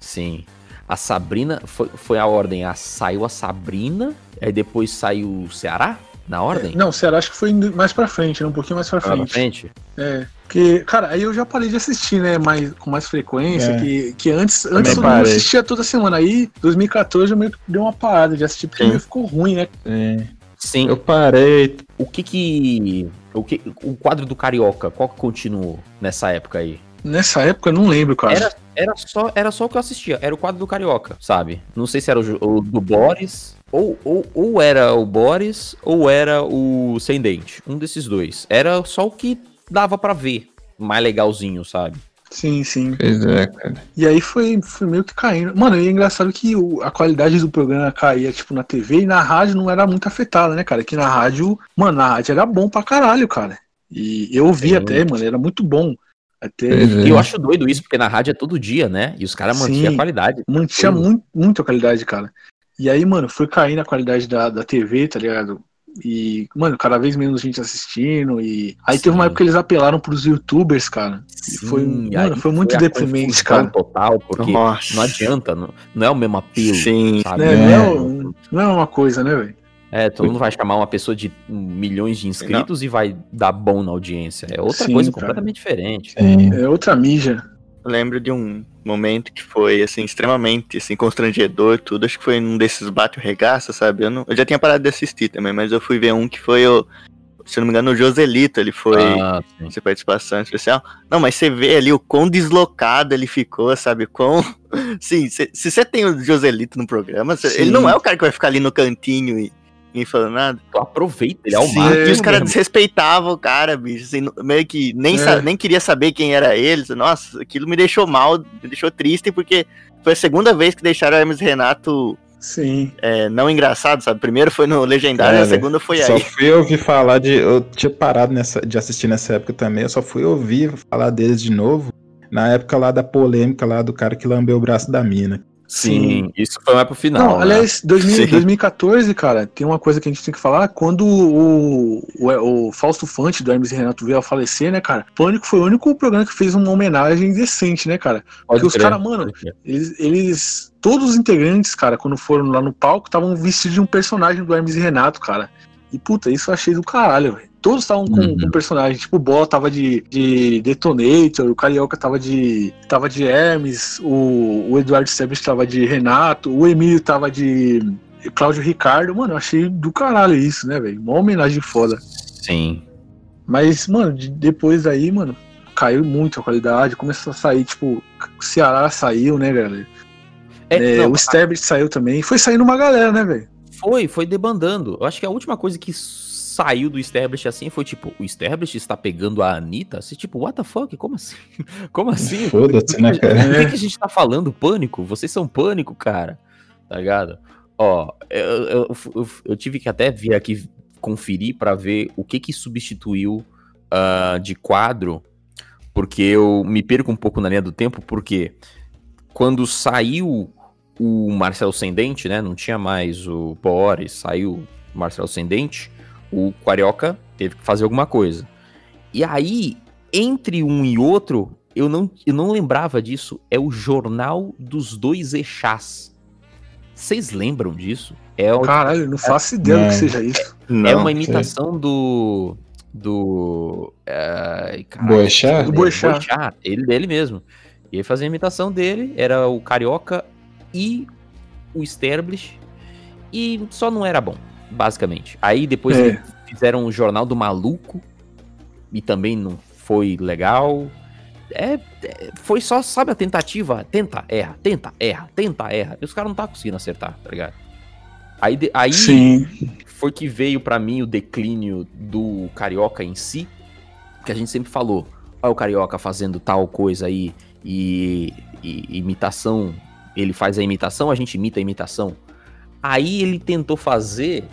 Sim. A Sabrina, foi, foi a ordem. A, saiu a Sabrina, aí depois saiu o Ceará, na ordem? Não, o Ceará acho que foi indo mais pra frente, né? Um pouquinho mais pra na frente. frente? É. Porque, cara, aí eu já parei de assistir, né? Mais, com mais frequência. É. Que, que antes, Também antes mundo parei. assistia toda semana. Aí, 2014, eu meio que dei uma parada de assistir, porque Sim. meio ficou ruim, né? Sim. Sim. Eu parei. O que que... O, que, o quadro do Carioca, qual que continuou nessa época aí? Nessa época eu não lembro, cara. Era, era, só, era só o que eu assistia, era o quadro do Carioca, sabe? Não sei se era o, o do Boris, ou, ou, ou era o Boris, ou era o Sem Dente. Um desses dois. Era só o que dava pra ver, mais legalzinho, sabe? Sim, sim. Pois é, cara. E aí foi, foi meio que caindo. Mano, e é engraçado que o- a qualidade do programa caía, tipo, na TV e na rádio não era muito afetada, né, cara? Que na rádio, mano, na rádio era bom pra caralho, cara. E eu ouvi Sim. até, mano, era muito bom. Até Pois é. E eu acho doido isso, porque na rádio é todo dia, né? E os caras mantinham a qualidade. mantinha muito, muito a qualidade, cara. E aí, mano, foi caindo a qualidade da, da TV, tá ligado? E, mano, cada vez menos gente assistindo. E aí teve uma Sim. época que eles apelaram pros youtubers, cara. E foi, Sim, mano, aí foi muito deprimente, cara. total, porque Nossa. não adianta, não, não é o mesmo apelo, Sim. sabe? Né? É. Não, é, não é uma coisa, né, velho? É, todo mundo vai chamar uma pessoa de milhões de inscritos e vai dar bom na audiência. É outra Sim, coisa cara. completamente diferente. Sim. É outra mídia. Eu lembro de um momento que foi, assim, extremamente, assim, constrangedor, tudo. Acho que foi num desses bate-regaça, sabe? Eu, não, eu já tinha parado de assistir também, mas eu fui ver um que foi o, se não me engano, o Joselito, ele foi... Ah. Essa participação especial. Não, mas você vê ali o quão deslocado ele ficou, sabe? Quão. Sim, se você tem o Joselito no programa, cê- ele não é o cara que vai ficar ali no cantinho e ninguém falando nada. Tu aproveita ele ao Sim, máximo. e os caras desrespeitavam o cara, bicho. assim, meio que nem, É. nem queria saber quem era ele. Nossa, aquilo me deixou mal, me deixou triste, porque foi a segunda vez que deixaram o Hermes Renato Sim. é, não engraçado, sabe? Primeiro foi no Legendário, a Cara, segunda foi Só aí. fui ouvir falar de. Eu tinha parado nessa, de assistir nessa época também. Eu só fui ouvir falar deles de novo. Na época lá da polêmica lá do cara que lambeu o braço da mina. Sim, isso foi mais pro final. Não, né? aliás, 2000, Sim. 2014, cara, tem uma coisa que a gente tem que falar. Quando o, o, o Fausto Fante do Hermes e Renato veio a falecer, né, cara? Pânico foi o único programa que fez uma homenagem decente, né, cara? Pode Porque os caras, mano, eles, eles. Todos os integrantes, cara, quando foram lá no palco, estavam vestidos de um personagem do Hermes e Renato, cara. E puta, isso eu achei do caralho, velho. Todos estavam com, Uhum. com personagem. Tipo, o Bola tava de, de Detonator, o Carioca tava de. tava de Hermes, o, o Eduardo Sebes tava de Renato, o Emílio tava de. Cláudio Ricardo, mano, eu achei do caralho isso, né, velho? Uma homenagem foda. Sim. Mas, mano, de- depois daí, mano, caiu muito a qualidade, começou a sair, tipo, o Ceará saiu, né, galera? É, É, não, o Sterbert saiu também. Foi saindo uma galera, né, velho? Foi, foi debandando. Eu acho que a última coisa que saiu do Establish assim foi tipo, o Establish está pegando a Anitta? Assim, tipo, what the fuck? Como assim? Como assim? Foda-se, né, cara? Por que, que a gente tá falando pânico? Vocês são pânico, cara. Tá ligado? Ó, eu, eu, eu- eu tive que até vir aqui conferir pra ver o que que substituiu ah, de quadro, porque eu me perco um pouco na linha do tempo, porque quando saiu o Marcelo Sendente, né? Não tinha mais o Boris, saiu o Marcelo Sendente, o Carioca teve que fazer alguma coisa. E aí, entre um e outro, eu não, eu não lembrava disso. É o Jornal dos Dois Eixás. Vocês lembram disso? É o, Caralho, não faço ideia do que seja isso. é uma imitação do. Do. É, caralho, Boechat? Do Boechat. Boechat, ele dele mesmo. E ele fazia a imitação dele, era o Carioca e o Sterblich. E só não era bom, basicamente. Aí depois É. fizeram o Jornal do Maluco. E também não foi legal. É, é, foi só, sabe, a tentativa. Tenta, erra, tenta, erra, tenta, erra. E os caras não tá conseguindo acertar, tá ligado? Aí, aí Sim. foi que veio pra mim o declínio do carioca em si, que a gente sempre falou, olha o carioca fazendo tal coisa aí e, e imitação, ele faz a imitação, a gente imita a imitação. Aí ele tentou fazer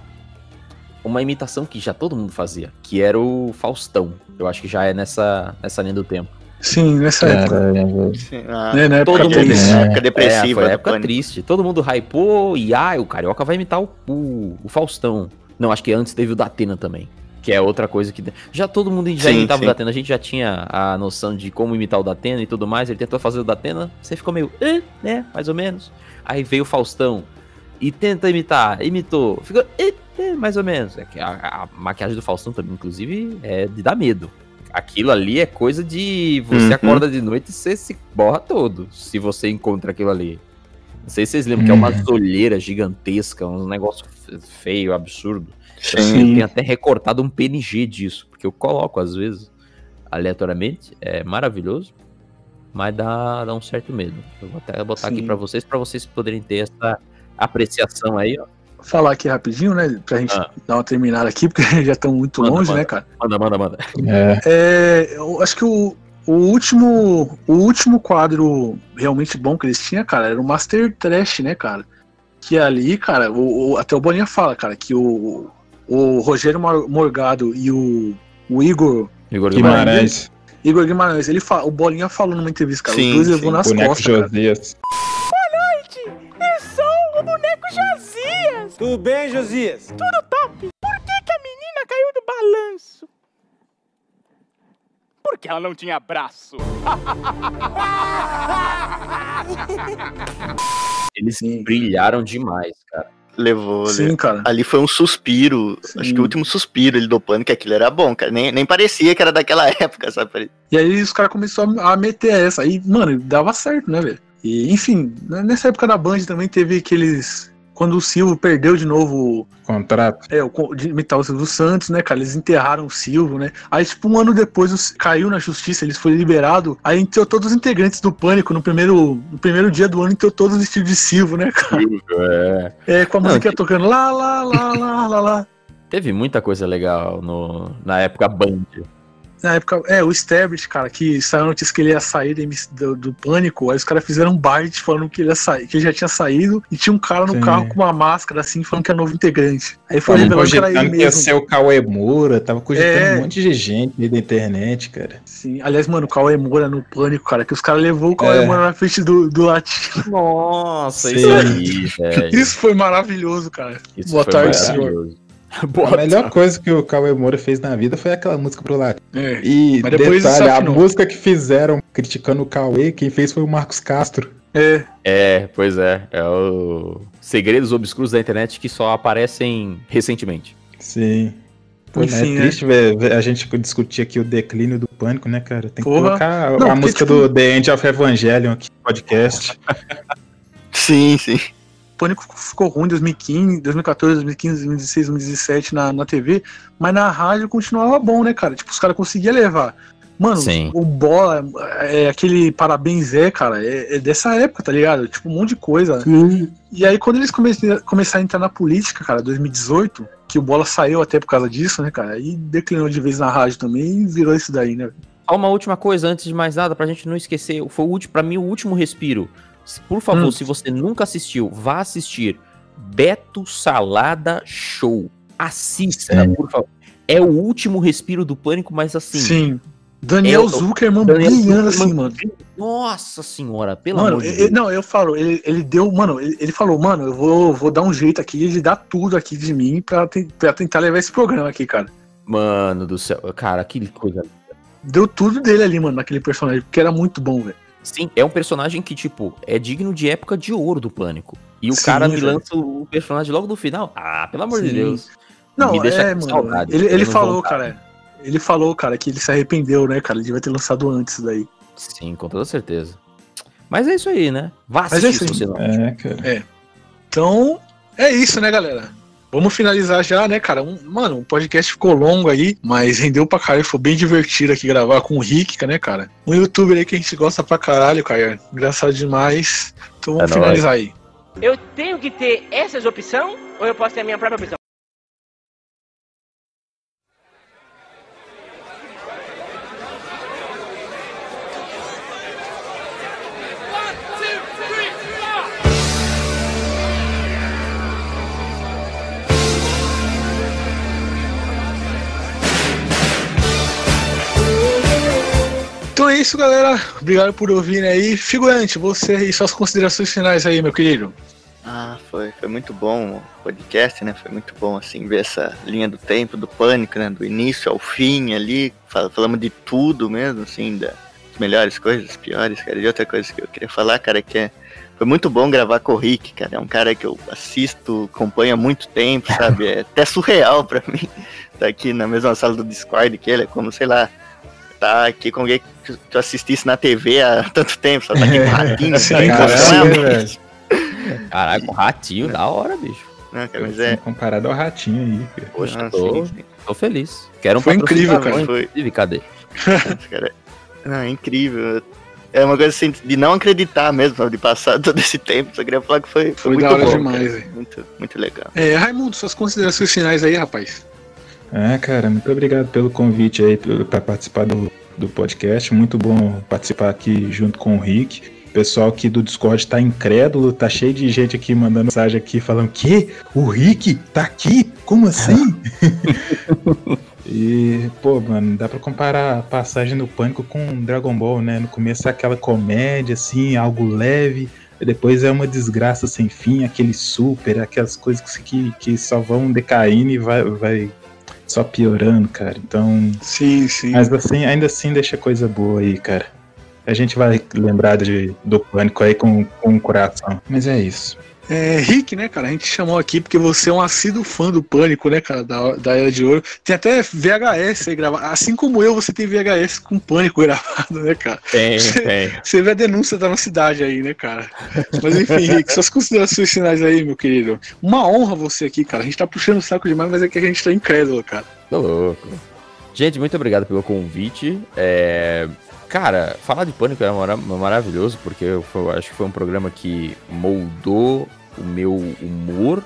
uma imitação que já todo mundo fazia, que era o Faustão. Eu acho que já é nessa, nessa linha do tempo. Sim, nessa época. Sim, ah, Né, na época Todo mundo, triste. na época depressiva É, foi do época Pânico. triste. Todo mundo hypou e ah, o Carioca vai imitar o, o, o Faustão. Não, acho que antes teve o Datena também. Que é outra coisa que. Já todo mundo já Sim, imitava sim. o Datena. A gente já tinha a noção de como imitar o Datena e tudo mais. Ele tentou fazer o Datena, você ficou meio, eh, né? Mais ou menos. Aí veio o Faustão e tenta imitar, imitou, ficou, mais ou menos. É que a, a maquiagem do Faustão também, inclusive, é de dar medo. Aquilo ali é coisa de você Uhum. acorda de noite e você se borra todo se você encontra aquilo ali. Não sei se vocês lembram que é uma olheira gigantesca, um negócio fe- feio, absurdo. Eu Sim. tenho até recortado um PNG disso, porque eu coloco às vezes aleatoriamente, é maravilhoso, mas dá, dá um certo medo. Eu vou até botar aqui Sim. pra vocês, pra vocês poderem ter essa apreciação aí, ó. Falar aqui rapidinho, né? Pra gente Ah. dar uma terminada aqui, porque já estamos muito Manda, longe, manda. né, cara? Manda, manda, manda. É. É, eu acho que o, o último o último quadro realmente bom que eles tinham, cara, era o Master Trash, né, cara? Que ali, cara, o, o- até o Bolinha fala, cara, que o, o Rogério Mor- Morgado e o, o Igor Igor Guimarães. Igor Guimarães, ele fa, o Bolinha falou numa entrevista, cara, Sim, os dois levou nas costas. Josias. Tudo bem, Josias? Tudo top. Por que, que a menina caiu do balanço? Porque ela não tinha braço. Eles Sim. brilharam demais, cara. Levou, Sim, levou. cara. Ali foi um suspiro. Acho Sim. que o último suspiro ele do pânico, que aquilo era bom, cara. Nem, nem parecia que era daquela época, sabe? E aí os caras começaram a meter essa. Aí, mano, dava certo, né, velho? E, enfim, né, nessa época da Band também teve aqueles. Quando o Silvio perdeu de novo Contrato. é, o de imitar o Silvio Santos, né, cara? Eles enterraram o Silvio, né? Aí, tipo, um ano depois caiu na justiça, eles foram liberados. Aí entrou todos os integrantes do Pânico no primeiro, no primeiro dia do ano, entrou todos vestidos de Silvio, né, cara? É. É, com a Não, música que- tocando lá, lá, lá, lá, lá, lá. Teve muita coisa legal no, na época Band. Na época, é, o Stablish, cara, que saiu a notícia que ele ia sair do, do Pânico, aí os caras fizeram um bite falando que ele ia sair, que ele já tinha saído, e tinha um cara no Sim. carro com uma máscara, assim, falando que é novo integrante. Aí foi Tava revelando que era ele cogitando que ia mesmo. ser o Cauê Moura, tava cogitando É. um monte de gente aí da internet, cara. Sim, aliás, mano, o Cauê Moura no Pânico, cara, que os caras levou o Cauê É. Moura na frente do, do latino. Nossa, Sim. isso aí, velho. Isso foi maravilhoso, cara. Isso Boa foi tarde, senhor. Boa A melhor coisa que o Cauê Moura fez na vida foi aquela música pro lado. É. E detalhe, a música que fizeram criticando o Cauê, quem fez foi o Marcos Castro. É, É, pois é. É o Segredos Obscuros da Internet que só aparecem recentemente. Sim. Pô, né, Enfim, é triste ver, ver a gente discutir aqui o declínio do pânico, né, cara? Tem que Porra. colocar Não, a música tipo- do The End of Evangelion aqui no podcast. Sim, sim. O Pânico ficou ruim em 2015, 2014, 2015, 2016, 2017 na, na TV, mas na rádio continuava bom, né, cara? Tipo, os caras conseguiam levar. Mano, Sim. o Bola, é, aquele Parabéns é, cara, é, é dessa época, tá ligado? Tipo, um monte de coisa. E aí, quando eles come começaram a entrar na política, cara, 2018, que o Bola saiu até por causa disso, né, cara? Aí declinou de vez na rádio também e virou isso daí, né? Só uma última coisa, antes de mais nada, pra gente não esquecer. Foi o último, pra mim, o último respiro. Por favor, Hum. se você nunca assistiu, vá assistir Beto Salada Show. Assista, Sim. por favor. É o último respiro do pânico, mas assim, Sim. Daniel Eu- Zuckerman Daniel brilhando Zuckerman assim, mano. Nossa senhora, pelo Mano, amor de ele- Deus. não, eu falo, ele, ele deu, mano, ele, ele falou, mano, eu vou, vou dar um jeito aqui de dar tudo aqui de mim pra, te- pra tentar levar esse programa aqui, cara. Mano do céu, cara, que coisa. Deu tudo dele ali, mano, naquele personagem, porque era muito bom, velho. Sim, é um personagem que, tipo, é digno de época de ouro do Pânico. E o Sim, cara me lança o personagem logo no final. Ah, pelo amor de Sim. Deus. Não, Me deixa é, mano. saudade, ele ele falou, voltar. cara. Ele falou, cara, que ele se arrependeu, né, cara? Ele devia ter lançado antes daí. Sim, com toda certeza. Mas é isso aí, né? Vá Mas é assistir isso se aí. você não. É, cara. É. Então, é isso, né, galera? Vamos finalizar já, né, cara? Um- mano, o podcast ficou longo aí, mas rendeu pra caralho. Foi bem divertido aqui gravar com o Rick, né, cara? Um youtuber aí que a gente gosta pra caralho, cara. Engraçado demais. Então vamos É finalizar aí. Eu tenho que ter essas opções ou eu posso ter a minha própria opção? Isso, galera. Obrigado por ouvirem aí. Figurante, você e suas considerações finais aí, meu querido. Ah, foi, foi muito bom o podcast, né? Foi muito bom, assim, ver essa linha do tempo, do pânico, né? Do início ao fim ali. Fal- Falamos de tudo mesmo, assim, das melhores coisas, das piores, cara. E outra coisa que eu queria falar, cara, que é. Foi muito bom gravar com o Rick, cara. É um cara que eu assisto, acompanho há muito tempo, sabe? É até surreal pra mim estar aqui na mesma sala do Discord que ele. É como, sei lá, tá aqui com alguém que tu assistisse na TV há tanto tempo, só tá aqui com o ratinho, Sim, assim, cara, profissionalmente. Caraca, o ratinho, da hora, bicho. Não, cara, mas é. Comparado ao ratinho aí, cara. Poxa, Ah, tô, sim, sim. tô feliz. Quero um Foi incrível, cara. Foi. inclusive, Cadê? Cara. Ah, é incrível. É uma coisa assim, de não acreditar mesmo, sabe, de passar todo esse tempo. Só queria falar que foi, foi, Foi muito da hora bom. demais. Muito, muito legal. É, Raimundo, suas considerações finais aí, rapaz. É, cara, muito obrigado pelo convite aí para participar do, do podcast. Muito bom participar aqui junto com o Rick. O pessoal aqui do Discord tá incrédulo, tá cheio de gente aqui mandando mensagem aqui falando que o Rick tá aqui? Como assim? e, pô, mano, dá pra comparar a passagem do Pânico com Dragon Ball, né? No começo é aquela comédia, assim, algo leve. e Depois é uma desgraça sem fim, aquele super, aquelas coisas que, que só vão decaindo e vai, vai só piorando, cara. Então. Sim, sim. Mas assim, ainda assim deixa coisa boa aí, cara. A gente vai lembrar de, do pânico aí com, com o coração. Mas é isso. É, Rick, né, cara? A gente chamou aqui porque você é um assíduo fã do Pânico, né, cara? Da, da Era de Ouro. Tem até VHS aí gravado. Assim como eu, você tem VHS com Pânico gravado, né, cara? Tem, Você- tem. Você vê a denúncia da nossa cidade aí, né, cara? Mas enfim, Rick, suas considerações finais aí, meu querido. Uma honra você aqui, cara. A gente tá puxando o saco demais, mas é que a gente tá incrédulo, cara. Tô louco. Gente, muito obrigado pelo convite. É, Cara, falar de Pânico é mara- maravilhoso, porque eu acho que foi um programa que moldou o meu humor.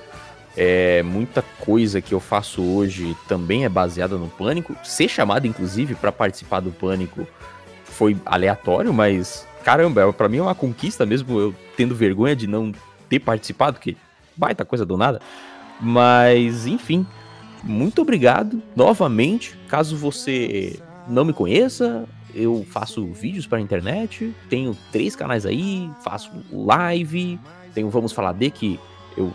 É, muita coisa que eu faço hoje também é baseada no Pânico. Ser chamado, inclusive, para participar do Pânico foi aleatório, mas caramba, para mim é uma conquista mesmo eu tendo vergonha de não ter participado, que baita coisa do nada. Mas, enfim, muito obrigado novamente. Caso você não me conheça, eu faço vídeos para a internet, tenho três canais aí, faço live, tenho Vamos Falar de que eu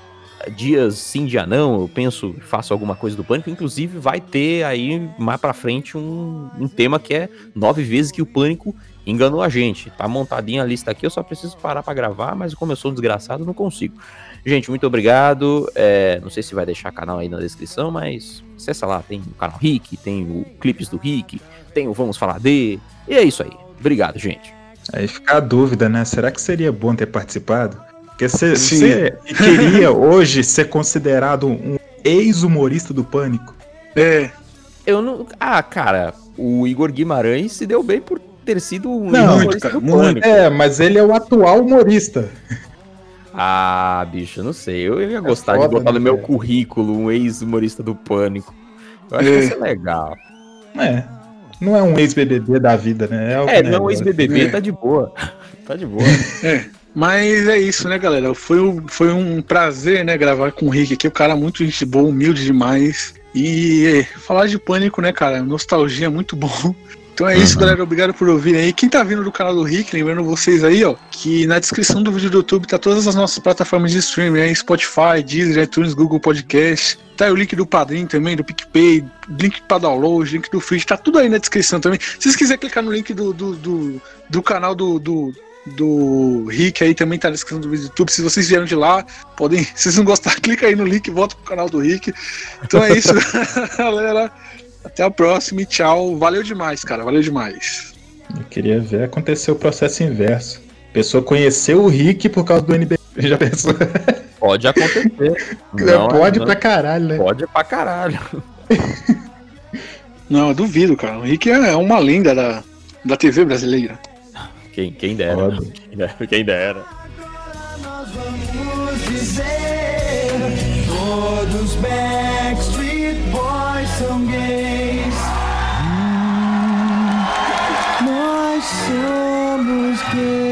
dias sim, dia não, eu penso, faço alguma coisa do pânico, inclusive vai ter aí mais pra frente um, um tema que é nove vezes que o pânico enganou a gente. Tá montadinha a lista aqui, eu só preciso parar pra gravar, mas como eu sou um desgraçado, não consigo. Gente, muito obrigado. É, não sei se vai deixar canal aí na descrição, mas acessa lá, tem o canal Rick, tem o clipes do Rick, tem o Vamos Falar de. E é isso aí. Obrigado, gente. Aí fica a dúvida, né? Será que seria bom ter participado? Porque você você queria hoje ser considerado um ex-humorista do pânico? É. Eu não. Ah, cara, o Igor Guimarães se deu bem por ter sido um Não, humorista do muito. Pânico. É, mas ele é o atual humorista. Ah, bicho, não sei. Eu ia gostar de foda, botar né, no meu cara? currículo um ex-humorista do Pânico. Eu acho É. que ia ser legal. É. Não é um ex-BBB da vida, né? É, outro não, negócio. ex-BBB É. tá de boa. Tá de boa. É. Mas é isso, né, galera? Foi um, foi um prazer, né, gravar com o Rick aqui. O cara é muito gente boa, humilde demais. E é, falar de pânico, né, cara? Nostalgia é muito bom. Então é isso, galera. Obrigado por ouvirem aí. Quem tá vindo do canal do Rick, lembrando vocês aí, ó, que na descrição do vídeo do YouTube tá todas as nossas plataformas de streaming, aí, Spotify, Deezer, iTunes, Google Podcast. Tá aí o link do Padrim também, do PicPay, link pra download, link do Free, tá tudo aí na descrição também. Se vocês quiserem clicar no link do, do, do, do canal do, do, do Rick aí também tá na descrição do vídeo do YouTube. Se vocês vieram de lá, podem. Se vocês não gostarem, clica aí no link e volta pro canal do Rick. Então é isso, galera. Até a próxima e tchau. Valeu demais, cara. Valeu demais. Eu queria ver acontecer o processo inverso. A pessoa conheceu o Rick por causa do NB. Já pensou? Pode acontecer. Não, pode não, pra caralho, né? Pode pra caralho. Não, eu duvido, cara. O Rick é uma lenda da, da TV brasileira. Quem, quem dera. Quem dera. Quem dera. Todos bem. Yeah.